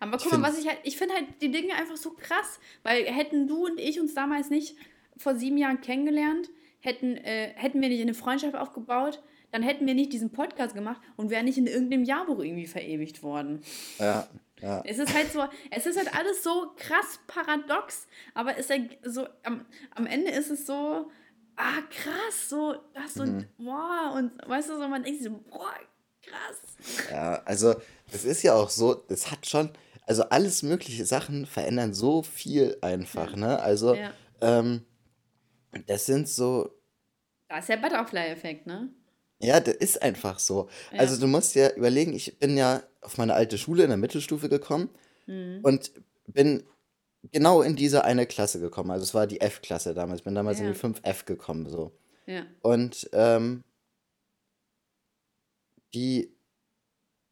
Aber guck mal, was ich halt, ich finde halt die Dinge einfach so krass, weil hätten du und ich uns damals nicht vor sieben Jahren kennengelernt, hätten, äh, hätten wir nicht eine Freundschaft aufgebaut, dann hätten wir nicht diesen Podcast gemacht und wären nicht in irgendeinem Jahrbuch irgendwie verewigt worden. ja, ja, Es ist halt so, es ist halt alles so krass paradox, aber es ist so, am, am Ende ist es so, ah, krass, so, das und, mhm. boah, und weißt du, so, man denkt so, boah, krass. Ja, also es ist ja auch so, es hat schon, also alles mögliche Sachen verändern so viel einfach, Ja, ne? Also ja. ähm, das sind so, Da ist der Butterfly-Effekt, ne? Ja, das ist einfach so. Also Ja. du musst dir überlegen, ich bin ja auf meine alte Schule in der Mittelstufe gekommen Mhm. und bin genau in diese eine Klasse gekommen. Also es war die F-Klasse damals. Ich bin damals in die Ja, 5F gekommen, so. ja, Und ähm, die,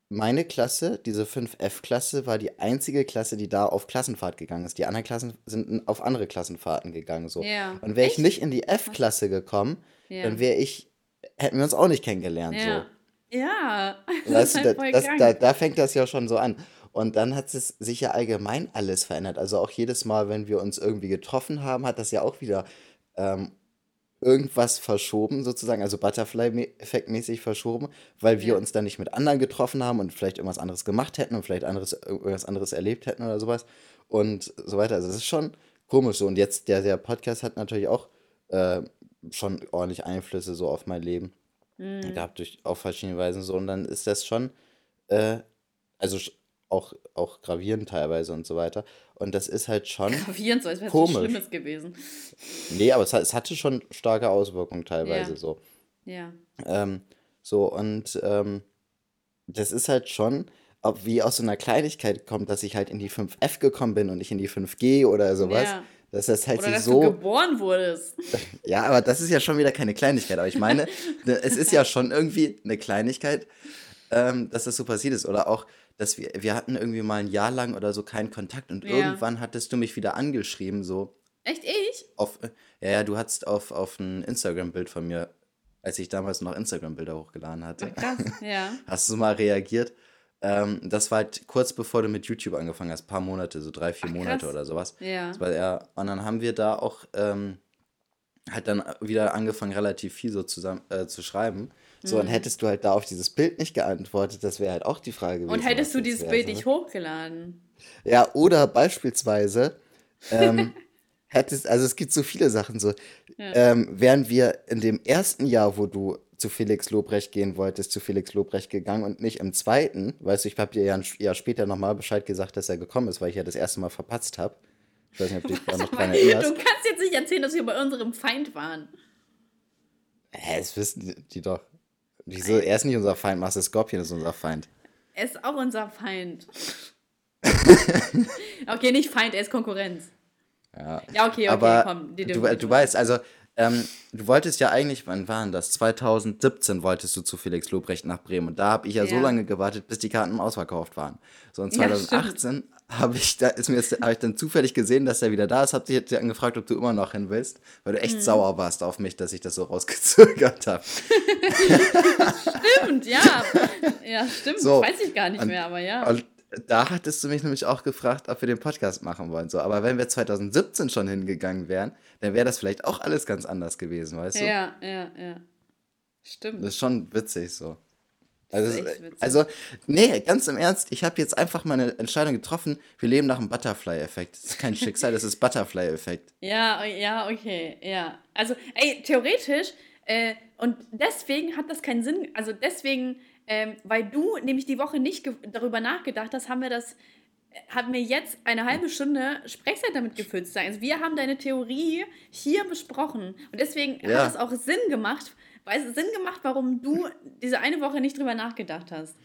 meine Klasse, diese 5F-Klasse, war die einzige Klasse, die da auf Klassenfahrt gegangen ist. Die anderen Klassen sind auf andere Klassenfahrten gegangen, so. ja. Und wäre ich nicht in die. F-Klasse gekommen, dann Ja, wäre ich, hätten wir uns auch nicht kennengelernt, so. ja, ja. Das du, halt das, da, da fängt das ja schon so an. Und dann hat es sich ja allgemein alles verändert. Also auch jedes Mal, wenn wir uns irgendwie getroffen haben, hat das ja auch wieder ähm, irgendwas verschoben, sozusagen, also Butterfly-Effekt-mäßig verschoben, weil wir Ja, uns dann nicht mit anderen getroffen haben und vielleicht irgendwas anderes gemacht hätten und vielleicht anderes, irgendwas anderes erlebt hätten oder sowas und so weiter. Also es ist schon komisch so. Und jetzt, der, der Podcast hat natürlich auch äh, schon ordentlich Einflüsse so auf mein Leben mm, gehabt, durch, auf verschiedene Weisen so. Und dann ist das schon, äh, also auch, auch gravierend teilweise und so weiter. Und das ist halt schon gravierend, so als wäre es komisch. Schlimmes gewesen. Nee, aber es, es hatte schon starke Auswirkungen teilweise Ja, so. ja, Ähm, so, und ähm, das ist halt schon, ob wie aus so einer Kleinigkeit kommt, dass ich halt in die 5F gekommen bin und nicht in die 5G oder sowas. ja. Dass das halt Oder dass du so, geboren wurdest. ja, aber das ist ja schon wieder keine Kleinigkeit. Aber ich meine, ne, es ist ja schon irgendwie eine Kleinigkeit, ähm, dass das so passiert ist. Oder auch, dass wir, wir hatten irgendwie mal ein Jahr lang oder so keinen Kontakt und Ja. irgendwann hattest du mich wieder angeschrieben, so Echt ich? auf, ja, ja, du hattest auf, auf ein Instagram-Bild von mir als ich damals noch Instagram-Bilder hochgeladen hatte. Ach, krass, ja. Hast du mal reagiert? Ähm, das war halt kurz bevor du mit YouTube angefangen hast, paar Monate, so drei, vier Ach, Monate oder sowas. Ja. Das war ja, und dann haben wir da auch ähm, halt dann wieder angefangen, relativ viel so zusammen äh, zu schreiben. So, Mhm. und hättest du halt da auf dieses Bild nicht geantwortet, das wäre halt auch die Frage gewesen. Und hättest du dieses Bild so, nicht ne? hochgeladen? Ja, oder beispielsweise, ähm, hättest, also es gibt so viele Sachen so, Ja. ähm, wären wir in dem ersten Jahr, wo du zu Felix Lobrecht gehen wolltest, zu Felix Lobrecht gegangen und nicht im zweiten, weißt du, ich habe dir ja ein Jahr später nochmal Bescheid gesagt, dass er gekommen ist, weil ich ja das erste Mal verpatzt habe. Ich weiß nicht, ob du dich da noch dran du erinnerst. kannst jetzt nicht erzählen, dass wir bei unserem Feind waren. Hä, das wissen die, doch. Wieso? Er ist nicht unser Feind, Master Scorpion ist unser Feind. Er ist auch unser Feind. okay, nicht Feind, er ist Konkurrenz. Ja. Ja, okay, okay, Aber komm. du, du weißt, also, ähm, du wolltest ja eigentlich, wann waren das? 2017 wolltest du zu Felix Lobrecht nach Bremen. Und da habe ich ja, so Ja. lange gewartet, bis die Karten ausverkauft waren. So, und Ja, 2018 habe ich, da ist mir jetzt, habe ich dann zufällig gesehen, dass er wieder da ist, hab dich jetzt angefragt, ob du immer noch hin willst, weil du echt Mhm. sauer warst auf mich, dass ich das so rausgezögert habe. Stimmt, ja. Ja, stimmt. So, Weiß ich gar nicht und- mehr, aber ja. Und da hattest du mich nämlich auch gefragt, ob wir den Podcast machen wollen. So, aber wenn wir 2017 schon hingegangen wären, dann wäre das vielleicht auch alles ganz anders gewesen, weißt du? Ja, ja, ja. Stimmt. Das ist schon witzig so. Also, witzig. also nee, ganz im Ernst, ich habe jetzt einfach meine Entscheidung getroffen. Wir leben nach dem Butterfly-Effekt. Das ist kein Schicksal, das ist Butterfly-Effekt. Ja, o- ja, okay, ja. Also, ey, theoretisch, äh, und deswegen hat das keinen Sinn, also deswegen, ähm, weil du nämlich die Woche nicht darüber nachgedacht hast, haben wir das, haben wir jetzt eine halbe Stunde Sprechzeit damit gefüllt. Also wir haben deine Theorie hier besprochen. Und deswegen Ja. hat es auch Sinn gemacht, weil es Sinn gemacht, warum du diese eine Woche nicht drüber nachgedacht hast.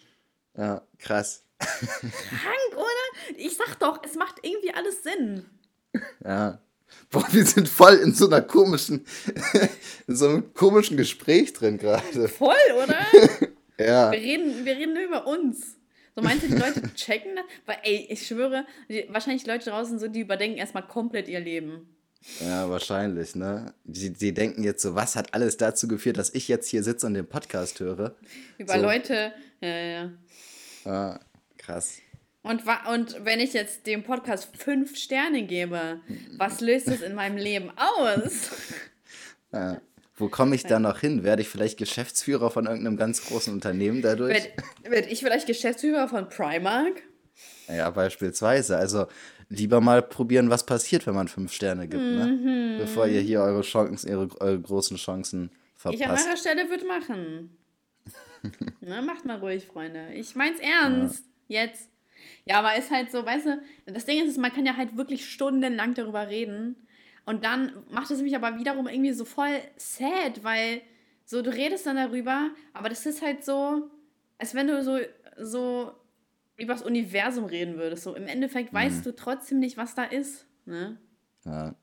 Ja, krass. Krank, oder? Ich sag doch, es macht irgendwie alles Sinn. Ja. Boah, wir sind voll in so einer komischen, in so einem komischen Gespräch drin gerade. Voll, oder? Ja. Wir reden, wir reden nur über uns. So meinst du, die Leute checken das? Weil, ey, ich schwöre, die, wahrscheinlich Leute draußen so, die überdenken erstmal komplett ihr Leben. Ja, wahrscheinlich, ne? Die, die denken jetzt so, was hat alles dazu geführt, dass ich jetzt hier sitze und den Podcast höre? Über So. Leute, ja, ja. Ah, krass. Und, und wenn ich jetzt dem Podcast fünf Sterne gebe, was löst es in meinem Leben aus? Ja. Wo komme ich da noch hin? Werde ich vielleicht Geschäftsführer von irgendeinem ganz großen Unternehmen dadurch? Werd, werd ich vielleicht Geschäftsführer von Primark? Ja, beispielsweise. Also lieber mal probieren, was passiert, wenn man fünf Sterne gibt, Mhm. ne? Bevor ihr hier eure Chancen, eure, eure großen Chancen Ich an verpasst. eurer Stelle würde machen. Na, macht mal ruhig, Freunde. Ich mein's ernst. Jetzt. Ja, aber ist halt so, weißt du, das Ding ist, man kann ja halt wirklich stundenlang darüber reden. Und dann macht es mich aber wiederum irgendwie so voll sad, weil so, du redest dann darüber, aber das ist halt so, als wenn du so, so übers Universum reden würdest. So, im Endeffekt weißt du trotzdem nicht, was da ist. Ne? Ja.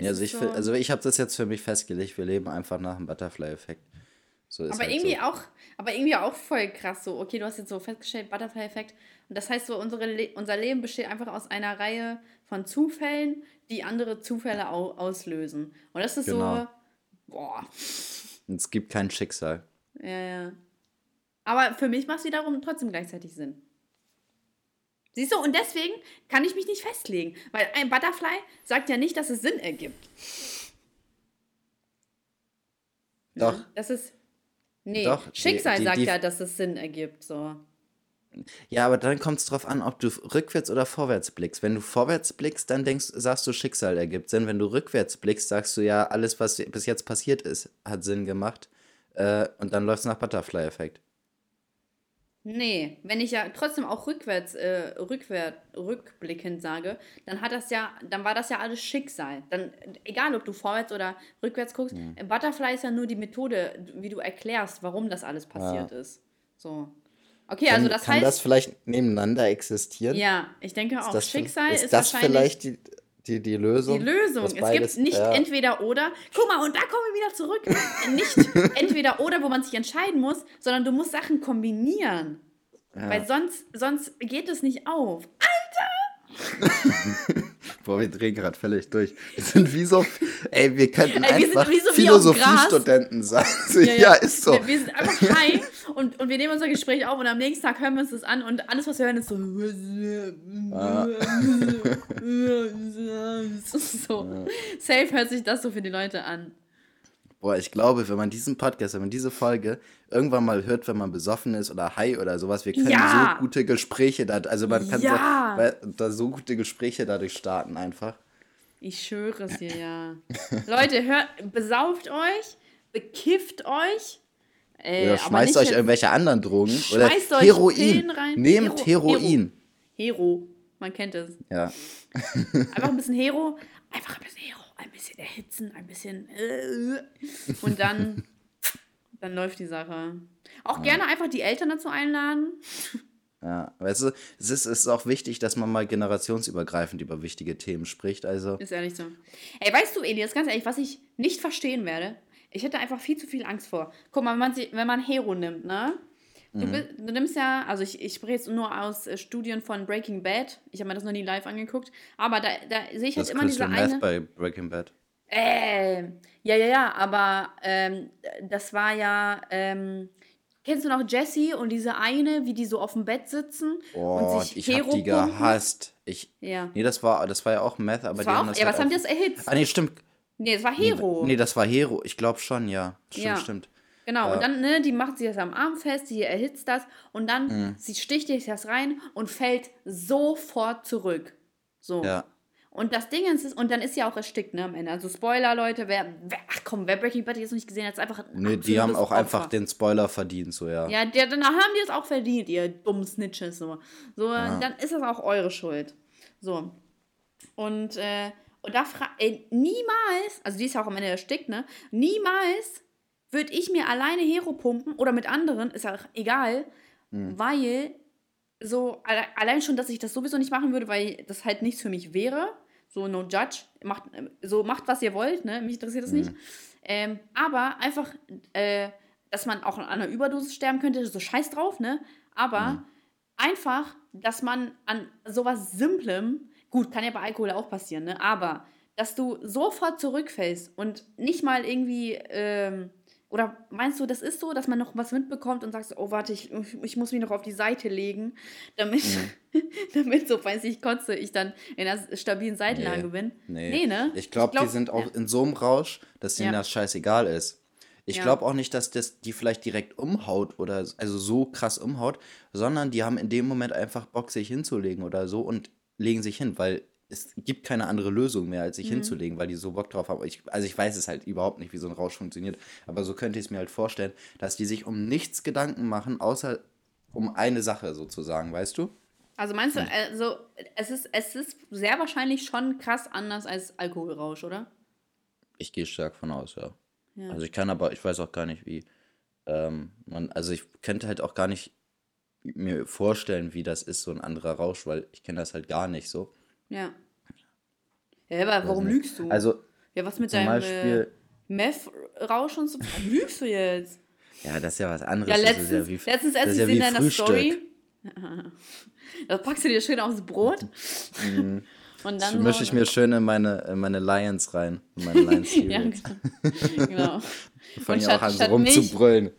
Ja, also ich, so- also ich habe das jetzt für mich festgelegt. Wir leben einfach nach dem Butterfly-Effekt. So Aber halt irgendwie so. auch, aber irgendwie auch voll krass so. Okay, du hast jetzt so festgestellt, Butterfly-Effekt. Und das heißt so, unsere Le unser Leben besteht einfach aus einer Reihe von Zufällen, die andere Zufälle au auslösen. Und das ist Genau. so, boah, es gibt kein Schicksal. ja, ja. Aber für mich macht es wiederum trotzdem gleichzeitig Sinn. Siehst du, und deswegen kann ich mich nicht festlegen. Weil ein Butterfly sagt ja nicht, dass es Sinn ergibt. Doch. Ja, das ist. Nee, Doch, die- Schicksal die- sagt die- ja, dass es Sinn ergibt. So. Ja, aber dann kommt es drauf an, ob du rückwärts oder vorwärts blickst. Wenn du vorwärts blickst, dann denkst, sagst du, Schicksal ergibt Sinn. Wenn du rückwärts blickst, sagst du ja, alles, was bis jetzt passiert ist, hat Sinn gemacht. Äh, und dann läuft es nach Butterfly-Effekt. Nee, wenn ich ja trotzdem auch rückwärts, äh, rückwärts, rückblickend sage, dann hat das ja, dann war das ja alles Schicksal. Dann, egal ob du vorwärts oder rückwärts guckst, äh, Butterfly ist ja nur die Methode, wie du erklärst, warum das alles passiert ist. So. Okay, also Kann- das kann heißt, das vielleicht nebeneinander existieren? ja, ich denke auch, das, Schicksal ist ist, das wahrscheinlich vielleicht die, die, die Lösung? die Lösung. Es beides- gibt nicht ja. entweder oder. Guck mal, und da kommen wir wieder zurück. nicht entweder oder, wo man sich entscheiden muss, sondern du musst Sachen kombinieren. Weil sonst, sonst geht es nicht auf. Boah, wir drehen gerade völlig durch. Wir sind wie so, ey, wir könnten Ey, wir einfach so. Philosophiestudenten sein. So, ja, ist so. Wir, wir sind einfach high und, und wir nehmen unser Gespräch auf und am nächsten Tag hören wir uns das an und alles, was wir hören, ist so. so. Safe hört sich das so für die Leute an. Boah, ich glaube, wenn man diesen Podcast, wenn man diese Folge irgendwann mal hört, wenn man besoffen ist oder high oder sowas, wir können Ja. so gute Gespräche da, also man kann Ja. so, da so gute Gespräche dadurch starten einfach. Ich schwöre es dir, ja. Leute, hört, besauft euch, bekifft euch. Äh, Oder aber schmeißt euch irgendwelche anderen Drogen. Oder Schmeißt euch Heroin. Nehmt Hero- Heroin. Hero, man kennt es. Ja. Einfach ein bisschen Hero, einfach ein bisschen Hero, ein bisschen erhitzen, ein bisschen. Äh, und dann, dann läuft die Sache. Auch gerne einfach die Eltern dazu einladen. Ja, weißt du, es ist, es ist auch wichtig, dass man mal generationsübergreifend über wichtige Themen spricht. Also, Ist ehrlich so. Ey, weißt du, Elias, ganz ehrlich, was ich nicht verstehen werde, ich hätte einfach viel zu viel Angst vor. Guck mal, wenn man, wenn man Hero nimmt, ne? Du, Mhm. bi- du nimmst ja, also ich, ich spreche jetzt nur aus äh, Studien von Breaking Bad. Ich habe mir das noch nie live angeguckt. Aber da, da sehe ich halt das immer diese Crystal eine. Meth bei Breaking Bad. Äh, ja, ja, ja, aber ähm, das war ja. Ähm, kennst du noch Jessie und diese eine, wie die so auf dem Bett sitzen Oh, und sich ich hab Hero die gehasst. Ich, Ja. nee, das war, das war ja auch Meth, aber Das die haben auch, das ja, halt was haben die das erhitzt? Ah, nee, stimmt. Nee, das war Hero. Nee, das war Hero. Ich glaube schon, ja. Stimmt, Ja. stimmt. Genau, Ja. und dann, ne, die macht sich das am Arm fest, die erhitzt das und dann, Mhm. sie sticht sich das rein und fällt sofort zurück. So. Ja. Und das Ding ist, und dann ist sie auch erstickt, ne, am Ende. Also Spoiler, Leute, wer, wer ach komm, wer Breaking Bad jetzt noch nicht gesehen hat, ist einfach ein Nee, die haben auch einfach Opfer. den Spoiler verdient, so, ja. Ja, der, dann haben die es auch verdient, ihr dummen Snitches. So, so Ja. dann ist das auch eure Schuld. So. Und, äh, und da frage ey, niemals, also die ist ja auch am Ende erstickt, ne? Niemals würde ich mir alleine Hero pumpen oder mit anderen, ist auch egal, Hm. weil so, alle, allein schon, dass ich das sowieso nicht machen würde, weil das halt nichts für mich wäre. So, no judge. Macht, so, macht, was ihr wollt, ne? Mich interessiert das nicht. Ähm, aber einfach, äh, dass man auch an einer Überdosis sterben könnte, so scheiß drauf, ne? Aber einfach, dass man an sowas Simplem, gut, kann ja bei Alkohol auch passieren, ne? Aber, dass du sofort zurückfällst und nicht mal irgendwie, ähm, oder meinst du, das ist so, dass man noch was mitbekommt und sagst, oh, warte, ich, ich muss mich noch auf die Seite legen, damit, damit so, weiß ich, kotze, ich dann in einer stabilen Seitenlage Nee. bin? Nee. Nee, ne? Ich glaube, glaub- die sind auch in so einem Rausch, dass denen Ja. das scheißegal ist. Ich Ja. glaube auch nicht, dass das die vielleicht direkt umhaut oder also so krass umhaut, sondern die haben in dem Moment einfach Bock, sich hinzulegen oder so und legen sich hin, weil es gibt keine andere Lösung mehr, als sich Mhm. hinzulegen, weil die so Bock drauf haben. Ich, also ich weiß es halt überhaupt nicht, wie so ein Rausch funktioniert, aber so könnte ich es mir halt vorstellen, dass die sich um nichts Gedanken machen, außer um eine Sache sozusagen, weißt du? Also meinst du, also es ist, es ist sehr wahrscheinlich schon krass anders als Alkoholrausch, oder? Ich gehe stark von aus, ja. Ja. Also ich kann aber, ich weiß auch gar nicht, wie ähm, man, also ich könnte halt auch gar nicht mir vorstellen, wie das ist, so ein anderer Rausch, weil ich kenne das halt gar nicht so. Ja. Ja, aber warum lügst du? Also ja, was mit deinem äh, Meth-Rausch und so? Warum lügst du jetzt? ja, das ist ja was anderes. Ja, das ist letztens, ja wie, letztens ich ja in deiner Frühstück. Story. Das packst du dir schön aufs Brot. Und Das dann mische so, ich mir schön in meine, in meine Lions rein. In meine Lions Ja, genau. genau. Fange Und ich auch an, so rumzubrüllen.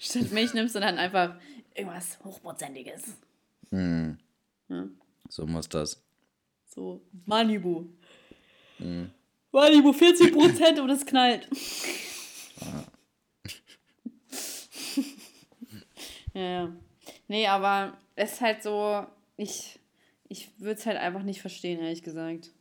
Statt Milch nimmst du dann einfach irgendwas Hochprozentiges. So muss das. So, Malibu. Mhm. Malibu, 40% und es knallt. ja, ja. Nee, aber es ist halt so, ich, ich würde es halt einfach nicht verstehen, ehrlich gesagt.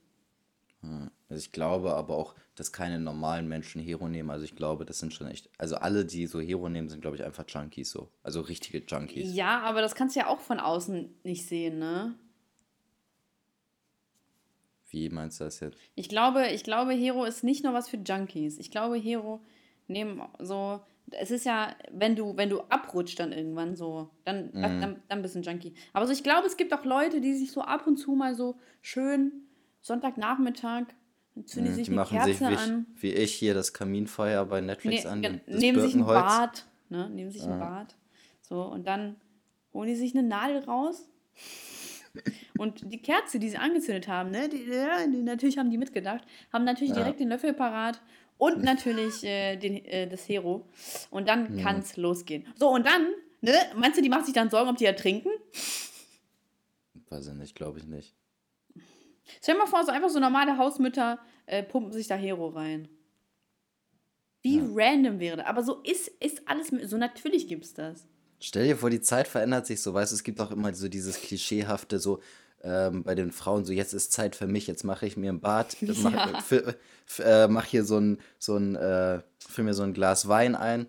Also ich glaube aber auch, dass keine normalen Menschen Hero nehmen. Also ich glaube, das sind schon echt. Also alle, die so Hero nehmen, sind, glaube ich, einfach Junkies so. Also richtige Junkies. Ja, aber das kannst du ja auch von außen nicht sehen, ne? Wie meinst du das jetzt? Ich glaube, ich glaube, Hero ist nicht nur was für Junkies. Ich glaube, Hero nehmen so. Es ist ja, wenn du, wenn du abrutscht dann irgendwann so, dann, dann, dann bist du ein Junkie. Aber so, ich glaube, es gibt auch Leute, die sich so ab und zu mal so schön Sonntagnachmittag zünden die sich Die eine machen Kerze sich wie, an. wie ich hier das Kaminfeuer bei Netflix Ne, an. das nehmen sich ein. Bad, ne? Nehmen sich ein Bad. So, und dann holen die sich eine Nadel raus Und die Kerze, die sie angezündet haben, ne, die, ja, die, natürlich haben die mitgedacht, haben natürlich Ja. direkt den Löffel parat und natürlich äh, den, äh, das Hero. Und dann Ja. kann es losgehen. So, und dann, ne, meinst du, die macht sich dann Sorgen, ob die ertrinken? Weiß ich nicht, glaube ich nicht. Stell dir mal vor, so einfach so normale Hausmütter äh, pumpen sich da Hero rein. Wie Ja. random wäre das? Aber so ist, ist alles, so natürlich gibt's das. Stell dir vor, die Zeit verändert sich so, weißt du, es gibt auch immer so dieses klischeehafte, so ähm, bei den Frauen, so jetzt ist Zeit für mich, jetzt mache ich mir ein Bad, mach, Ja. f- f- äh, mach hier so ein, so ein, äh, füll mir so ein Glas Wein ein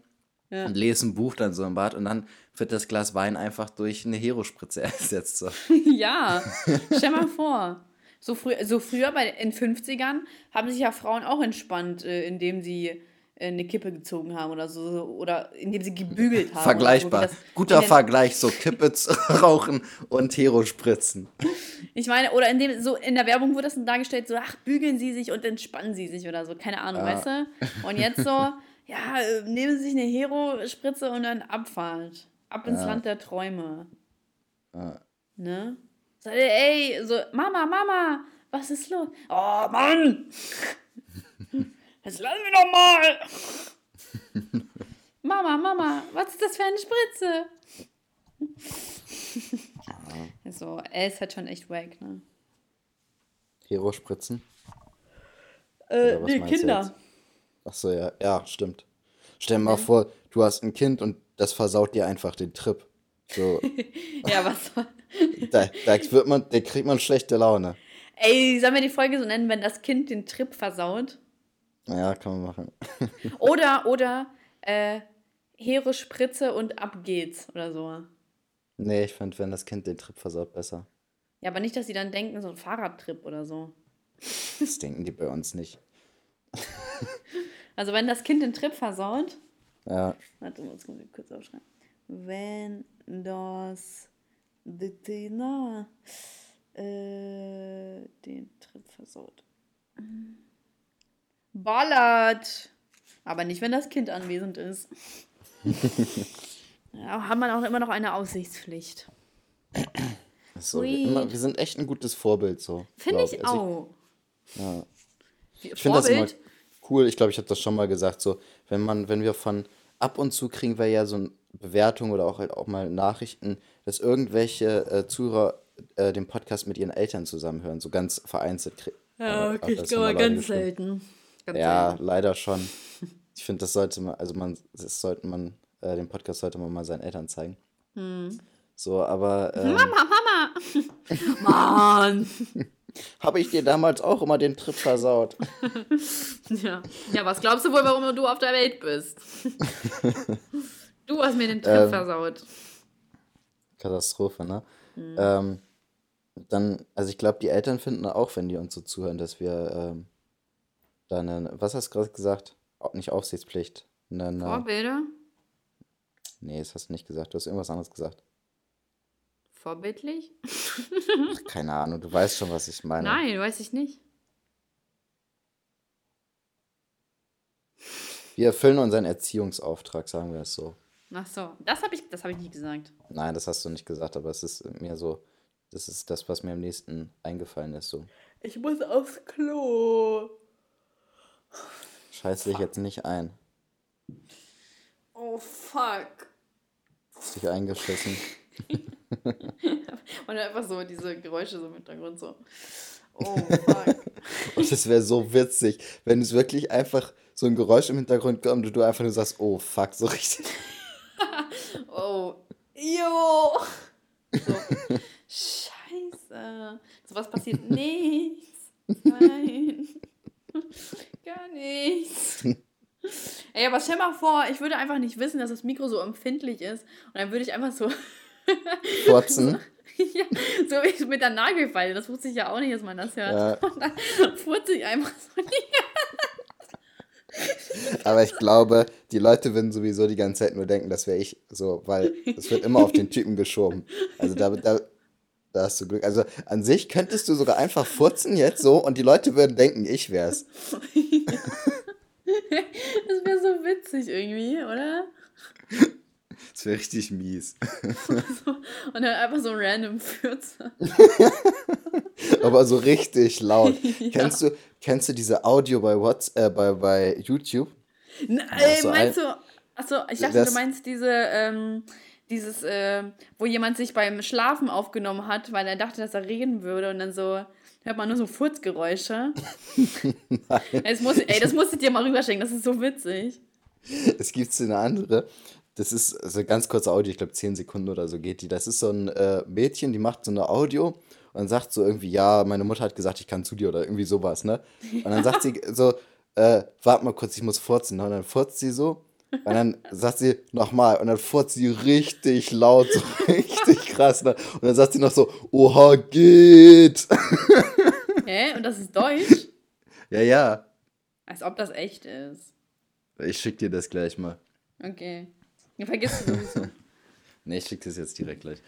Ja. und lese ein Buch dann so im Bad und dann wird das Glas Wein einfach durch eine Hero-Spritze ersetzt. So. ja, stell mal vor. So, früh, so früher bei, in 50ern haben sich ja Frauen auch entspannt, äh, indem sie eine Kippe gezogen haben oder so. Oder indem sie gebügelt haben. Vergleichbar. So, Guter Vergleich, so Kippe rauchen und Hero-Spritzen. Ich meine, oder in dem, so in der Werbung wurde das dann dargestellt, so, ach, bügeln sie sich und entspannen sie sich oder so, keine Ahnung, Ja. weißt du? Und jetzt so, ja, äh, nehmen sie sich eine Hero-Spritze und dann Abfahrt. Ab ins Ja. Land der Träume. Ja. Ne? So, ey, so, Mama, Mama, was ist los? Oh, Mann! Jetzt lass mich doch mal! Mama, Mama, was ist das für eine Spritze? So, er ist halt schon echt wack, ne? Hero-Spritzen? Äh, nee, meinst du Kinder. jetzt? Ach so, ja, ja, stimmt. Stell dir mal vor, du hast ein Kind und das versaut dir einfach den Trip. So, Ja, was soll. da, da wird man, da kriegt man schlechte Laune. Ey, sollen wir die Folge so nennen, wenn das Kind den Trip versaut? Ja, kann man machen. Oder, oder, äh, Hero Spritze und ab geht's oder so. Nee, ich finde, wenn das Kind den Trip versaut, besser. Ja, aber nicht, dass sie dann denken, so ein Fahrradtrip oder so. Das denken die bei uns nicht. Also wenn das Kind den Trip versaut, Ja, warte, muss ich kurz aufschreiben. Wenn das na, äh, den Trip versaut. Ballert! Aber nicht, wenn das Kind anwesend ist. ja, hat man auch immer noch eine Aussichtspflicht. so, wir, immer, wir sind echt ein gutes Vorbild so. Finde ich Also auch. ja. Wie- Ich finde das immer cool. Ich glaube, ich habe das schon mal gesagt. So, wenn man, wenn wir von ab und zu kriegen wir ja so eine Bewertung oder auch halt auch mal Nachrichten, dass irgendwelche äh, Zuhörer äh, den Podcast mit ihren Eltern zusammenhören, so ganz vereinzelt. krie- Ja, äh, okay, ich glaube ganz selten. Ganz Ja, selten. leider schon. Ich finde, das sollte man, also man, das sollte man, äh, den Podcast sollte man mal seinen Eltern zeigen. Hm. So, aber ähm, Mama, Mama! Mann! habe ich dir damals auch immer den Trip versaut. Ja. ja, was glaubst du wohl, warum du auf der Welt bist? du hast mir den Trip Ähm. versaut. Katastrophe, ne? Hm. Ähm, dann, also ich glaube, die Eltern finden auch, wenn die uns so zuhören, dass wir ähm, dann, eine, was hast du gerade gesagt? Nicht Aufsichtspflicht. Eine, eine, Vorbilder? nee, das hast du nicht gesagt. Du hast irgendwas anderes gesagt. Vorbildlich? Ach, keine Ahnung, du weißt schon, was ich meine. Nein, weiß ich nicht. Wir erfüllen unseren Erziehungsauftrag, sagen wir es so. Ach so, das habe ich, das hab ich nie gesagt. Nein, das hast du nicht gesagt, aber es ist mir so, das ist das, was mir am nächsten eingefallen ist. So, Ich muss aufs Klo. Scheiß dich jetzt nicht ein. Oh, fuck. Hast dich eingeschissen. Und einfach so diese Geräusche so im Hintergrund so. Oh, fuck. Und es wäre so witzig, wenn es wirklich einfach so ein Geräusch im Hintergrund kommt und du einfach nur sagst, oh fuck, so richtig. Oh. Jo. So. Scheiße. So was passiert nichts. Nein. Gar nichts. Ey, aber stell mal vor, ich würde einfach nicht wissen, dass das Mikro so empfindlich ist. Und dann würde ich einfach so. Furzen. ja, so wie mit der Nagelfeile. Das wusste ich ja auch nicht, dass man das hört. Ja. Und dann furze ich einfach so. Aber ich glaube, die Leute würden sowieso die ganze Zeit nur denken, das wäre ich so, weil es wird immer auf den Typen geschoben. Also da, da, da hast du Glück. Also an sich könntest du sogar einfach furzen jetzt so und die Leute würden denken, ich wär's. Das wäre so witzig irgendwie, oder? Das wäre richtig mies. und dann einfach so random Fürze. Aber so richtig laut. Ja. Kennst du, kennst du diese Audio bei What's, äh, bei, bei YouTube? Ja, ey, so meinst ein- du, achso, ich dachte, Das- du meinst diese, ähm, dieses, äh, wo jemand sich beim Schlafen aufgenommen hat, weil er dachte, dass er reden würde und dann so hört man nur so Furzgeräusche. Es muss, ey, das musst du dir mal rüberschicken, das ist so witzig. Es gibt so eine andere. Das ist so ein ganz kurzer Audio, ich glaube 10 Sekunden oder so geht die. Das ist so ein äh, Mädchen, die macht so eine Audio und sagt so irgendwie, ja, meine Mutter hat gesagt, ich kann zu dir oder irgendwie sowas, ne? Und dann sagt sie so, äh, warte mal kurz, ich muss furzen. Und dann furzt sie so. Und dann sagt sie nochmal und dann furzt sie richtig laut, so richtig krass. Ne? Und dann sagt sie noch so, oha, geht. Hä? Und das ist Deutsch? ja, ja. Als ob das echt ist. Ich schick dir das gleich mal. Okay. Vergiss es sowieso. Ne, ich schick das jetzt direkt gleich.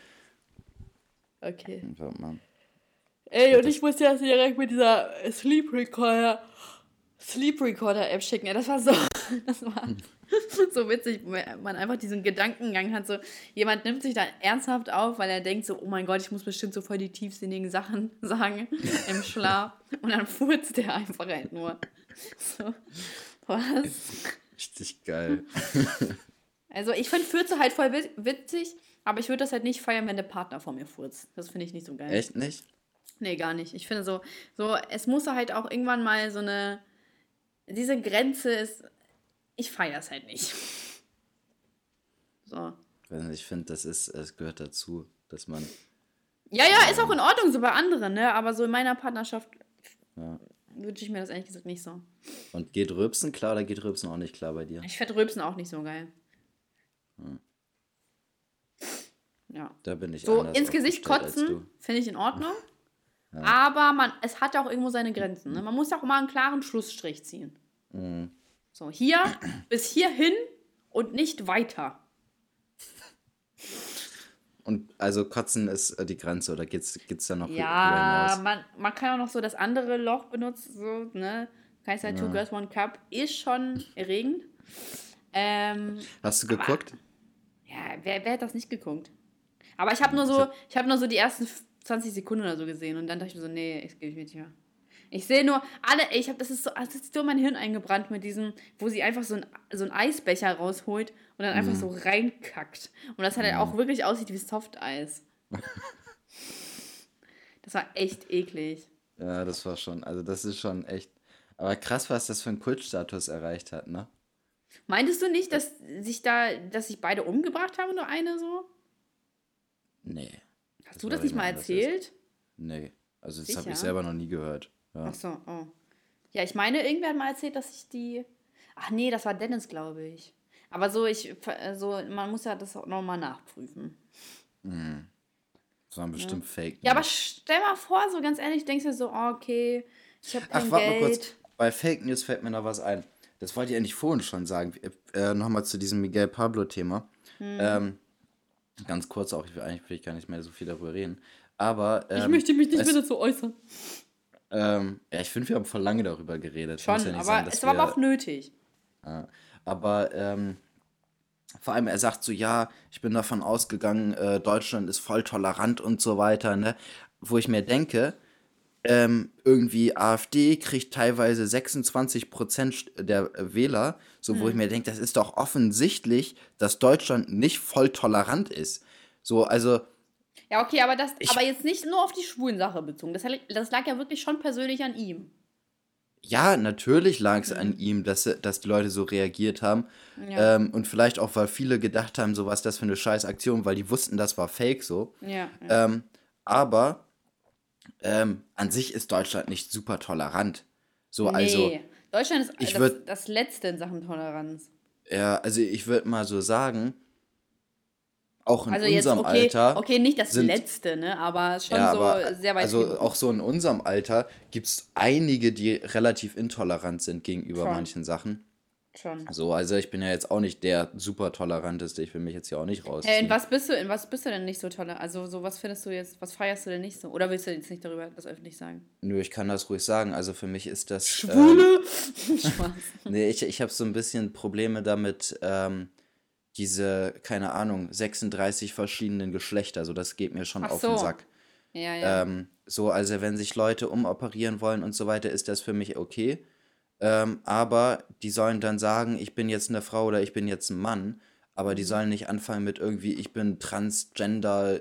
Okay. Warte mal. Ey, und ich musste das direkt mit dieser Sleep Recorder, Sleep Recorder App schicken. Ja, das war so, das war so witzig, man einfach diesen Gedankengang hat, so, jemand nimmt sich da ernsthaft auf, weil er denkt so, oh mein Gott, ich muss bestimmt so voll die tiefsinnigen Sachen sagen im Schlaf. Und dann furzt der einfach halt nur. So, was? Richtig geil. Also ich finde Furze halt voll wit- witzig, aber ich würde das halt nicht feiern, wenn der Partner vor mir furzt. Das finde ich nicht so geil. Echt nicht? Nee, gar nicht. Ich finde so, so, es muss halt auch irgendwann mal so eine, diese Grenze ist, ich feiere es halt nicht. So. Nicht, Ich finde, das ist, es gehört dazu, dass man. Ja, ja, ist auch in Ordnung, so bei anderen, ne? Aber so in meiner Partnerschaft Ja. wünsche ich mir das ehrlich gesagt nicht so. Und geht Rülpsen klar oder geht Rülpsen auch nicht klar bei dir? Ich finde Rülpsen auch nicht so geil. Ja. Da bin ich So ins Gesicht kotzen finde ich in Ordnung. Aber man, es hat auch irgendwo seine Grenzen. Ne? Man muss auch mal einen klaren Schlussstrich ziehen. Mhm. So, hier bis hierhin und nicht weiter. Und also Kotzen ist äh, die Grenze oder geht's, geht's da noch Ja, hinaus? man, man kann auch noch so das andere Loch benutzen, so, ne? Kaiser Two Girls One Cup ist schon erregend. Ähm, Hast du geguckt? ja, wer, wer hat das nicht geguckt? Aber ich habe nur so, ich habe nur so die ersten 20 Sekunden oder so gesehen und dann dachte ich mir so, nee, ich gebe nicht mehr. Ich sehe nur alle, ich habe das ist so, das ist so in mein Hirn eingebrannt mit diesem, wo sie einfach so ein, so ein Eisbecher rausholt und dann einfach so reinkackt. Und das halt auch wirklich aussieht wie Softeis. das war echt eklig. Ja, das war schon, also das ist schon echt. Aber krass, was das für einen Kultstatus erreicht hat, ne? Meintest du nicht, dass sich da, dass sich beide umgebracht haben, nur eine so? Nee. Hast du das nicht mal erzählt? Nee. Also das habe ich selber noch nie gehört. Ja. Ach so, oh. Ja, ich meine, irgendwer hat mal erzählt, dass ich die. Ach nee, das war Dennis, glaube ich. Aber so, ich, so, man muss ja das auch nochmal nachprüfen. Das waren bestimmt Fake. Ja, aber News. stell mal vor, so ganz ehrlich, denkst du so, oh, okay, ich habe Ach, warte mal kurz. Bei Fake News fällt mir noch was ein. Das wollte ich eigentlich vorhin schon sagen. Äh, Nochmal zu diesem Miguel Pablo-Thema. Hm. Ähm, ganz kurz auch, ich will, eigentlich will ich gar nicht mehr so viel darüber reden. Aber. Ähm, ich möchte mich nicht es- mehr dazu äußern. Ähm, ja, ich finde, wir haben voll lange darüber geredet. Schon, ja aber sein, es war aber wir- auch nötig. Ja. Aber ähm, vor allem, er sagt so, ja, ich bin davon ausgegangen, äh, Deutschland ist voll tolerant und so weiter, ne? Wo ich mir denke, ähm, irgendwie AfD kriegt teilweise 26 Prozent der äh, Wähler, so wo ich mir denke, das ist doch offensichtlich, dass Deutschland nicht voll tolerant ist. So, also, Ja, okay, aber das, Ich- aber jetzt nicht nur auf die Schwulen-Sache bezogen. Das, das lag ja wirklich schon persönlich an ihm. ja, natürlich lag es an ihm, dass, dass die Leute so reagiert haben. Ja. Ähm, und vielleicht auch, weil viele gedacht haben, so was das für eine scheiß Aktion, weil die wussten, das war fake so. Ja. ja. Ähm, aber ähm, an sich ist Deutschland nicht super tolerant. So, also, nee. Deutschland ist ich das, würd- das Letzte in Sachen Toleranz. ja, also ich würde mal so sagen, auch in Also jetzt, unserem okay, Alter. okay, nicht das sind- Letzte, ne? Aber schon ja, so aber, sehr weit also genug. auch so in unserem Alter gibt es einige, die relativ intolerant sind gegenüber Schon. manchen Sachen. Schon. So, also ich bin ja jetzt auch nicht der super toleranteste, ich will mich jetzt hier auch nicht rausziehen. Äh, in was bist du, in was bist du denn nicht so toll? Also so was findest du jetzt, was feierst du denn nicht so? Oder willst du jetzt nicht darüber das öffentlich sagen? Nö, ich kann das ruhig sagen. Also für mich ist das. Schwule? Spaß. Nee, ich, ich habe so ein bisschen Probleme damit, ähm, diese, keine Ahnung, 36 verschiedenen Geschlechter, so das geht mir schon Ach auf so. den Sack. Ja, ja. Ähm, so, also wenn sich Leute umoperieren wollen und so weiter, ist das für mich okay. Ähm, aber die sollen dann sagen, ich bin jetzt eine Frau oder ich bin jetzt ein Mann. Aber Mhm. die sollen nicht anfangen mit irgendwie, ich bin Transgender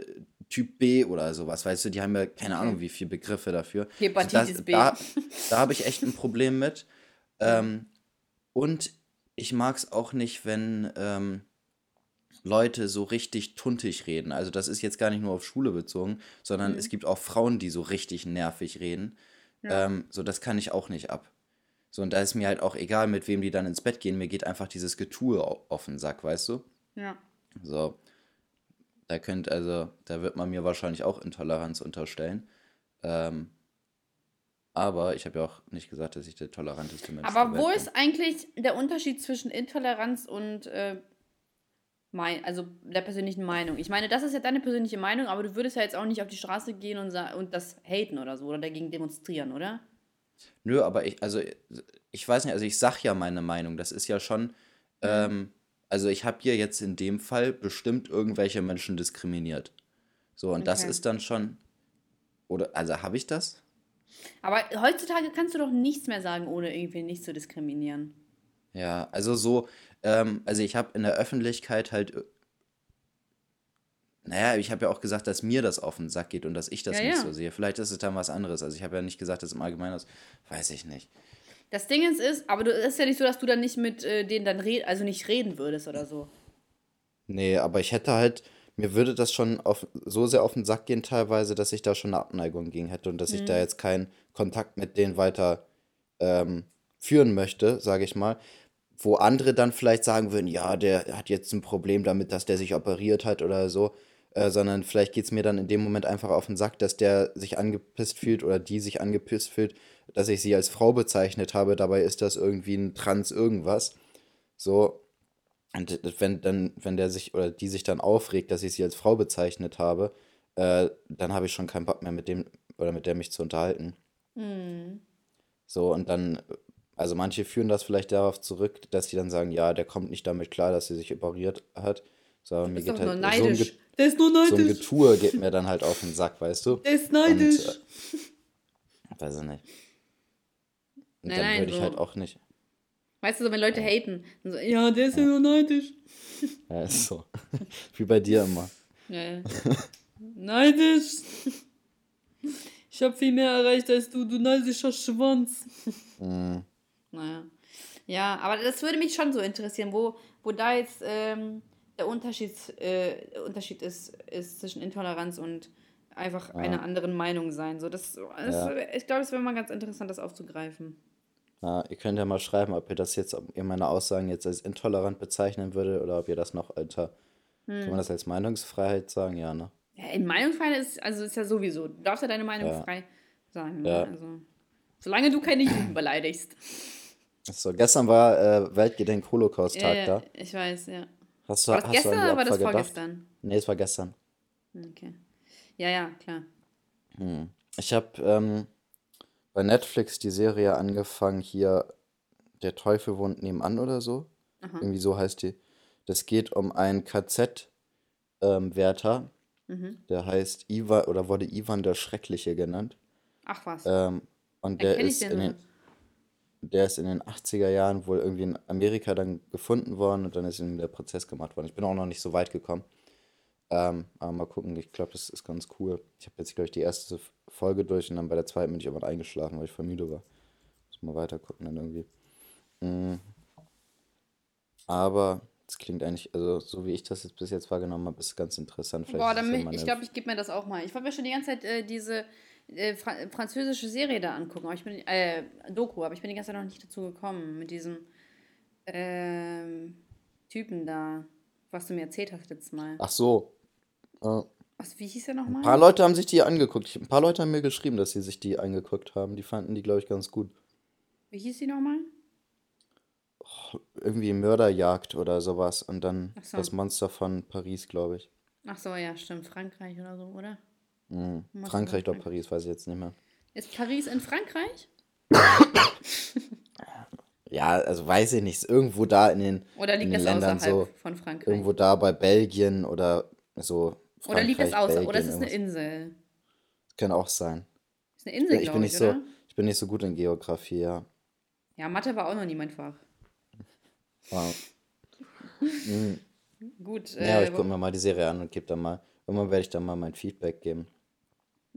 Typ B oder sowas. Weißt du, die haben ja keine Ahnung, wie viele Begriffe dafür. Hepatitis das, B. Da, da habe ich echt ein Problem mit. Ähm, und ich mag es auch nicht, wenn ähm, Leute so richtig tuntig reden. Also das ist jetzt gar nicht nur auf Schule bezogen, sondern Mhm. es gibt auch Frauen, die so richtig nervig reden. Ähm, so, das kann ich auch nicht ab. So, und da ist mir halt auch egal, mit wem die dann ins Bett gehen. Mir geht einfach dieses Getue au- auf den Sack, weißt du? ja. So. Da könnt, also, da wird man mir wahrscheinlich auch Intoleranz unterstellen. Ähm, aber ich habe ja auch nicht gesagt, dass ich der toleranteste Mensch Aber der wo ist eigentlich der Unterschied zwischen Intoleranz und äh, mein, also der persönlichen Meinung? Ich meine, das ist ja deine persönliche Meinung, aber du würdest ja jetzt auch nicht auf die Straße gehen und, und das haten oder so oder dagegen demonstrieren, oder? Nö, aber ich, also ich weiß nicht, also ich sag ja meine Meinung. Das ist ja schon, ähm, also ich habe hier jetzt in dem Fall bestimmt irgendwelche Menschen diskriminiert. So, und das Okay. ist dann schon, oder, also habe ich das? Aber heutzutage kannst du doch nichts mehr sagen, ohne irgendwie nicht zu diskriminieren. Ja, also so, ähm, also ich habe in der Öffentlichkeit halt, naja, ich habe ja auch gesagt, dass mir das auf den Sack geht und dass ich das Ja, nicht ja. so sehe. Vielleicht ist es dann was anderes. Also ich habe ja nicht gesagt, dass im Allgemeinen das, weiß ich nicht. Das Ding ist, ist aber du, es ist ja nicht so, dass du dann nicht mit äh, denen dann red, also nicht reden würdest oder so. Nee, aber ich hätte halt, mir würde das schon auf, so sehr auf den Sack gehen teilweise, dass ich da schon eine Abneigung gegen hätte und dass ich Mhm. da jetzt keinen Kontakt mit denen weiter ähm, führen möchte, sage ich mal. Wo andere dann vielleicht sagen würden, ja, der hat jetzt ein Problem damit, dass der sich operiert hat oder so. Äh, sondern vielleicht geht es mir dann in dem Moment einfach auf den Sack, dass der sich angepisst fühlt oder die sich angepisst fühlt, dass ich sie als Frau bezeichnet habe. Dabei ist das irgendwie ein Trans irgendwas. So, und wenn dann, wenn der sich oder die sich dann aufregt, dass ich sie als Frau bezeichnet habe, äh, dann habe ich schon keinen Bock mehr mit dem oder mit der mich zu unterhalten. Hm. So, und dann, also manche führen das vielleicht darauf zurück, dass sie dann sagen, ja, der kommt nicht damit klar, dass sie sich operiert hat. So, aber mir Ist geht doch nur halt so ein, Der ist nur so ein neidisch. Getue geht mir dann halt auf den Sack, weißt du? Der ist Und, neidisch. äh, weiß ich nicht. Und Nein, dann nein, würde ich so- halt auch nicht. Weißt du, so, wenn Leute haten, dann so, ja, der ist ja nur neidisch. Ja, ist so. Wie bei dir immer. Ja, ja. neidisch. Ich habe viel mehr erreicht als du, du neidischer Schwanz. Mm. Naja. Ja, aber das würde mich schon so interessieren, wo, wo da jetzt ähm, der Unterschied, äh, Unterschied ist, ist zwischen Intoleranz und einfach einer anderen Meinung sein. So, das, das, Ja. Ich glaube, es wäre mal ganz interessant, das aufzugreifen. Ja, ihr könnt ja mal schreiben, ob ihr das jetzt, ob ihr meine Aussagen jetzt als intolerant bezeichnen würdet oder ob ihr das noch unter, Hm. kann man das als Meinungsfreiheit sagen? Ja, ne? Ja, in Meinungsfreiheit ist, also ist ja sowieso. Du darfst ja deine Meinung Ja. frei sagen. Ne? Ja. Also, solange du keine Juden beleidigst. So, gestern war äh, Weltgedenk-Holocaust-Tag Ja, da. ich weiß, ja. Hast du, War das hast gestern du an die oder war das gedacht? vorgestern? Nee, es war gestern. Okay. Ja, ja, klar. Ich habe ähm, bei Netflix die Serie angefangen, hier Der Teufel wohnt nebenan oder so. Irgendwie so heißt die. Das geht um einen KZ-Wärter, Mhm. der heißt Ivan oder wurde Ivan der Schreckliche genannt. Ach was. Ähm, und der ist den in den. Der ist in den 80er Jahren wohl irgendwie in Amerika dann gefunden worden und dann ist ihm der Prozess gemacht worden. Ich bin auch noch nicht so weit gekommen. Ähm, aber mal gucken, ich glaube, das ist ganz cool. Ich habe jetzt, glaube ich, die erste Folge durch und dann bei der zweiten bin ich irgendwann eingeschlafen, weil ich voll müde war. Muss mal weiter gucken dann irgendwie. Mm. Aber es klingt eigentlich, also so wie ich das jetzt bis jetzt wahrgenommen habe, ist ganz interessant. Vielleicht Boah, dann, ja ich glaube, ich gebe mir das auch mal. Ich wollte mir schon die ganze Zeit äh, diese äh, Fra französische Serie da angucken. Aber ich bin, äh, Doku, aber ich bin die ganze Zeit noch nicht dazu gekommen. Mit diesem ähm, Typen da, was du mir erzählt hast letztes Mal. Ach so. Äh, Was, wie hieß der nochmal? Ein paar Leute haben sich die angeguckt. Ich- Ein paar Leute haben mir geschrieben, dass sie sich die angeguckt haben. Die fanden die, glaube ich, ganz gut. Wie hieß die nochmal? Irgendwie Mörderjagd oder sowas. Und dann so. das Monster von Paris, glaube ich. Ach so, ja, stimmt. Frankreich oder so, oder? Mhm. Frankreich oder Paris, weiß ich jetzt nicht mehr. Ist Paris in Frankreich? Ja, also weiß ich nicht. Irgendwo da in den, Oder in liegt den es Ländern außerhalb so. von Frankreich? Irgendwo da bei Belgien oder so. Oder liegt es Frankreich, außer? Oder ist es eine. Insel? Kann auch sein. Ist eine Insel, Ich bin nicht ich, so, ich bin nicht so gut in Geografie, ja. Ja, Mathe war auch noch nie mein Fach. Wow. Mhm. Gut. Ja, aber Äh, ich gucke mir mal die Serie an und gebe dann mal, irgendwann werde ich dann mal mein Feedback geben.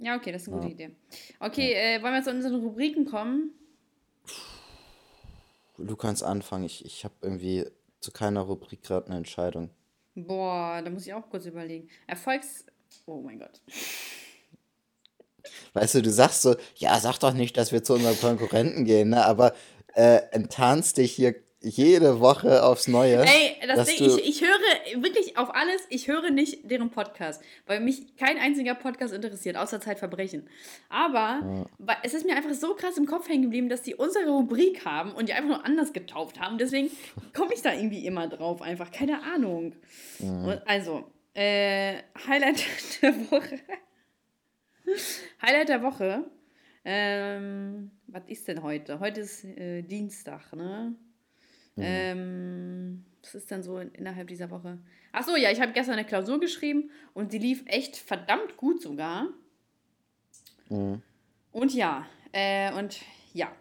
Ja, okay, das ist eine gute Ja. Idee. Okay, äh, wollen wir zu unseren Rubriken kommen? Du kannst anfangen. Ich, ich habe irgendwie zu keiner Rubrik gerade eine Entscheidung. Boah, da muss ich auch kurz überlegen. Erfolgs... Oh mein Gott. Weißt du, du sagst so, ja, sag doch nicht, dass wir zu unserem Konkurrenten gehen, ne? aber äh, enttarnst dich hier jede Woche aufs Neue. Ey, das Ding, ich, ich höre wirklich auf alles, ich höre nicht deren Podcast, weil mich kein einziger Podcast interessiert, außer Zeitverbrechen. Aber weil, es ist mir einfach so krass im Kopf hängen geblieben, dass die unsere Rubrik haben und die einfach nur anders getauft haben. Deswegen komme ich da irgendwie immer drauf, einfach. Keine Ahnung. Und also, äh, Highlight der Woche. Highlight der Woche. Ähm, was ist denn heute? Heute ist äh, Dienstag, ne? Ähm, was ist denn so in, innerhalb dieser Woche? Ach so, ja, ich habe gestern eine Klausur geschrieben und die lief echt verdammt gut sogar. Mhm. Und ja, äh, und ja.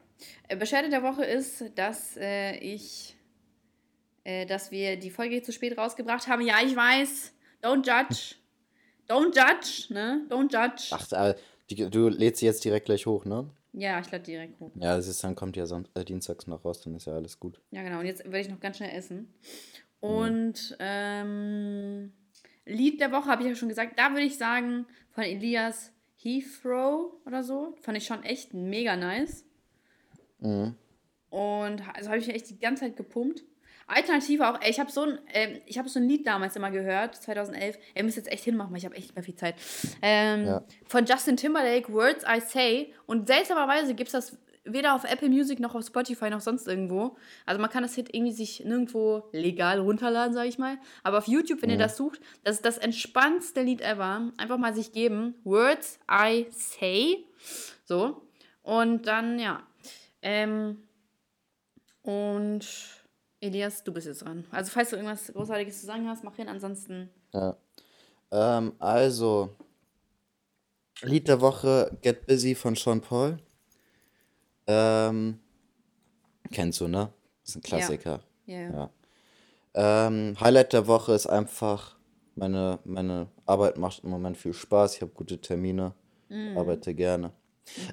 Äh, Beschwerde der Woche ist, dass äh, ich, äh, dass wir die Folge zu spät rausgebracht haben. Ja, ich weiß. Don't judge. Don't judge, ne? Don't judge. Ach, du lädst sie jetzt direkt gleich hoch, ne? Ja, ich lade direkt hoch. Ja, das ist, dann kommt ja sonst, äh, dienstags noch raus, dann ist ja alles gut. Ja, genau. Und jetzt werde ich noch ganz schnell essen. Und ähm, Lied der Woche habe ich ja schon gesagt. Da würde ich sagen, von Elias Heathrow oder so. Fand ich schon echt mega nice. Mhm. Und also habe ich echt die ganze Zeit gepumpt. Alternative auch, ey, ich habe so ein, ich habe so ein Lied damals immer gehört, 2011. Ihr müsst jetzt echt hinmachen, weil ich habe echt nicht mehr viel Zeit. Ähm, Ja. Von Justin Timberlake, Words I Say. Und seltsamerweise gibt es das weder auf Apple Music noch auf Spotify noch sonst irgendwo. Also man kann das Hit irgendwie sich nirgendwo legal runterladen, sage ich mal. Aber auf YouTube, wenn ihr das sucht, das ist das entspannendste Lied ever. Einfach mal sich geben. Words I Say. So. Und dann, ja. Ähm, und Elias, du bist jetzt dran. Also, falls du irgendwas Großartiges zu sagen hast, mach hin. Ansonsten. Ja. Ähm, also, Lied der Woche Get Busy von Sean Paul. Ähm, kennst du, ne? ist ein Klassiker. Ja. ja. Ja. Ähm, Highlight der Woche ist einfach, meine, meine Arbeit macht im Moment viel Spaß. Ich habe gute Termine, arbeite gerne.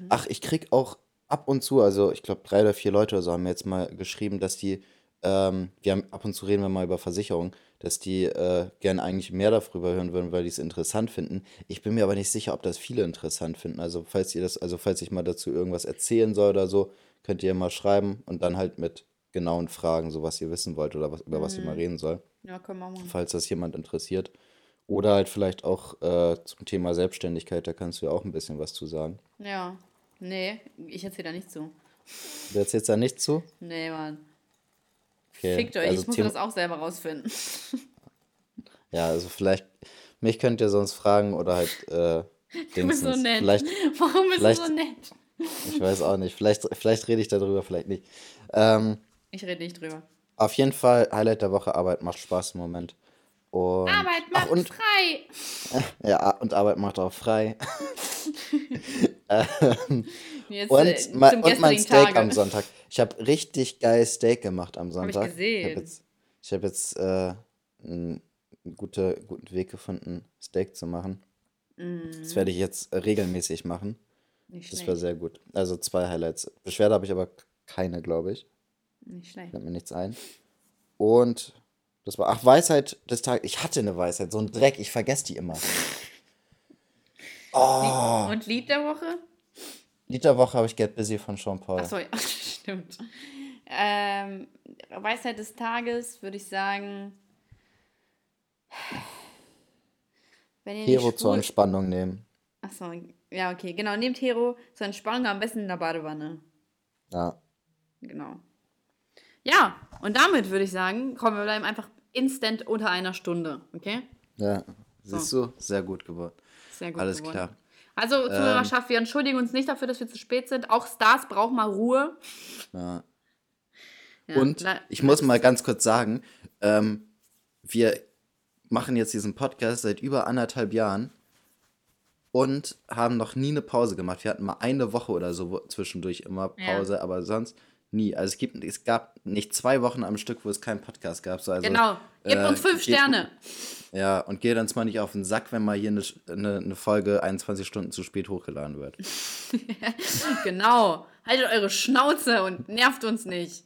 Ach, ich krieg auch ab und zu, also ich glaube drei oder vier Leute oder so haben mir jetzt mal geschrieben, dass die, ähm, wir haben ab und zu reden wir mal über Versicherung, dass die äh, gerne eigentlich mehr darüber hören würden, weil die es interessant finden. Ich bin mir aber nicht sicher, ob das viele interessant finden. Also falls ihr das, also falls ich mal dazu irgendwas erzählen soll oder so, könnt ihr mal schreiben und dann halt mit genauen Fragen, so was ihr wissen wollt oder was, über was ihr mal reden soll, Ja, können wir machen. falls das jemand interessiert. Oder halt vielleicht auch äh, zum Thema Selbstständigkeit, da kannst du ja auch ein bisschen was zu sagen. Ja. Nee, ich erzähle da nicht zu. Du erzählst da nicht zu? Nee, Mann. Okay. Fickt euch, also ich muss das auch selber rausfinden. Ja, also vielleicht, mich könnt ihr sonst fragen oder halt äh, Du bist so nett. Vielleicht, Warum bist vielleicht- du so nett? ich weiß auch nicht, vielleicht, vielleicht rede ich darüber, vielleicht nicht. Ähm, Ich rede nicht drüber. auf jeden Fall, Highlight der Woche, Arbeit macht Spaß im Moment. Und, Arbeit ach, macht und, frei. ja, und Arbeit macht auch frei. Jetzt, Und, äh, und mein Steak Tage. am Sonntag. Ich habe richtig geil Steak gemacht am ich Sonntag. gesehen. habe jetzt, ich hab jetzt äh, einen gute, guten Weg gefunden, Steak zu machen. Das werde ich jetzt regelmäßig machen. Nicht Das schlecht. war sehr gut. Also zwei Highlights. Beschwerde habe ich aber keine, glaube ich. Nicht schlecht. Fällt mir nichts ein. Und das war, ach, Weisheit des Tages. Ich hatte eine Weisheit, so ein Dreck, ich vergesse die immer. Oh. Und Lied der Woche? Lied der Woche habe ich Get Busy von Sean Paul. Achso, ja, stimmt. Ähm, Weisheit des Tages würde ich sagen. Wenn Hero zur. Entspannung nehmen. Achso, ja, okay. Genau, nehmt Hero zur Entspannung am besten in der Badewanne. Ja. Genau. Ja, und damit würde ich sagen, kommen wir bleiben einfach instant unter einer Stunde. Okay? Ja. Siehst du? Sehr gut geworden. Sehr gut. Alles geworden. klar. Ähm. Also, Zuhörerschaft, wir entschuldigen uns nicht dafür, dass wir zu spät sind. Auch Stars brauchen mal Ruhe. Ja. Ja, Und ich muss mal ganz kurz sagen, ähm, wir machen jetzt diesen Podcast seit über anderthalb Jahren und haben noch nie eine Pause gemacht. Wir hatten mal eine Woche oder so zwischendurch immer Ja. Pause, aber sonst nie. Also es gibt, es gab nicht zwei Wochen am Stück, wo es keinen Podcast gab. So, also, Genau. Gebt äh, uns fünf Sterne. Ja, und geht uns mal nicht auf den Sack, wenn mal hier eine, eine, eine Folge 21 Stunden zu spät hochgeladen wird. Genau. Haltet eure Schnauze und nervt uns nicht.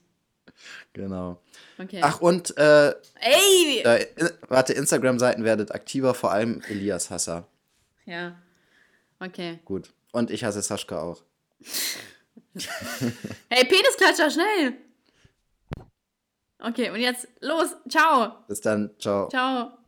Genau. Okay. Ach, und äh, Ey! äh, warte, Instagram-Seiten werdet aktiver, vor allem Elias Hasser. Ja. Okay. Gut. Und ich hasse Sascha auch. Hey, Penisklatscher, schnell! Okay, und jetzt los. Ciao. Bis dann. Ciao. Ciao.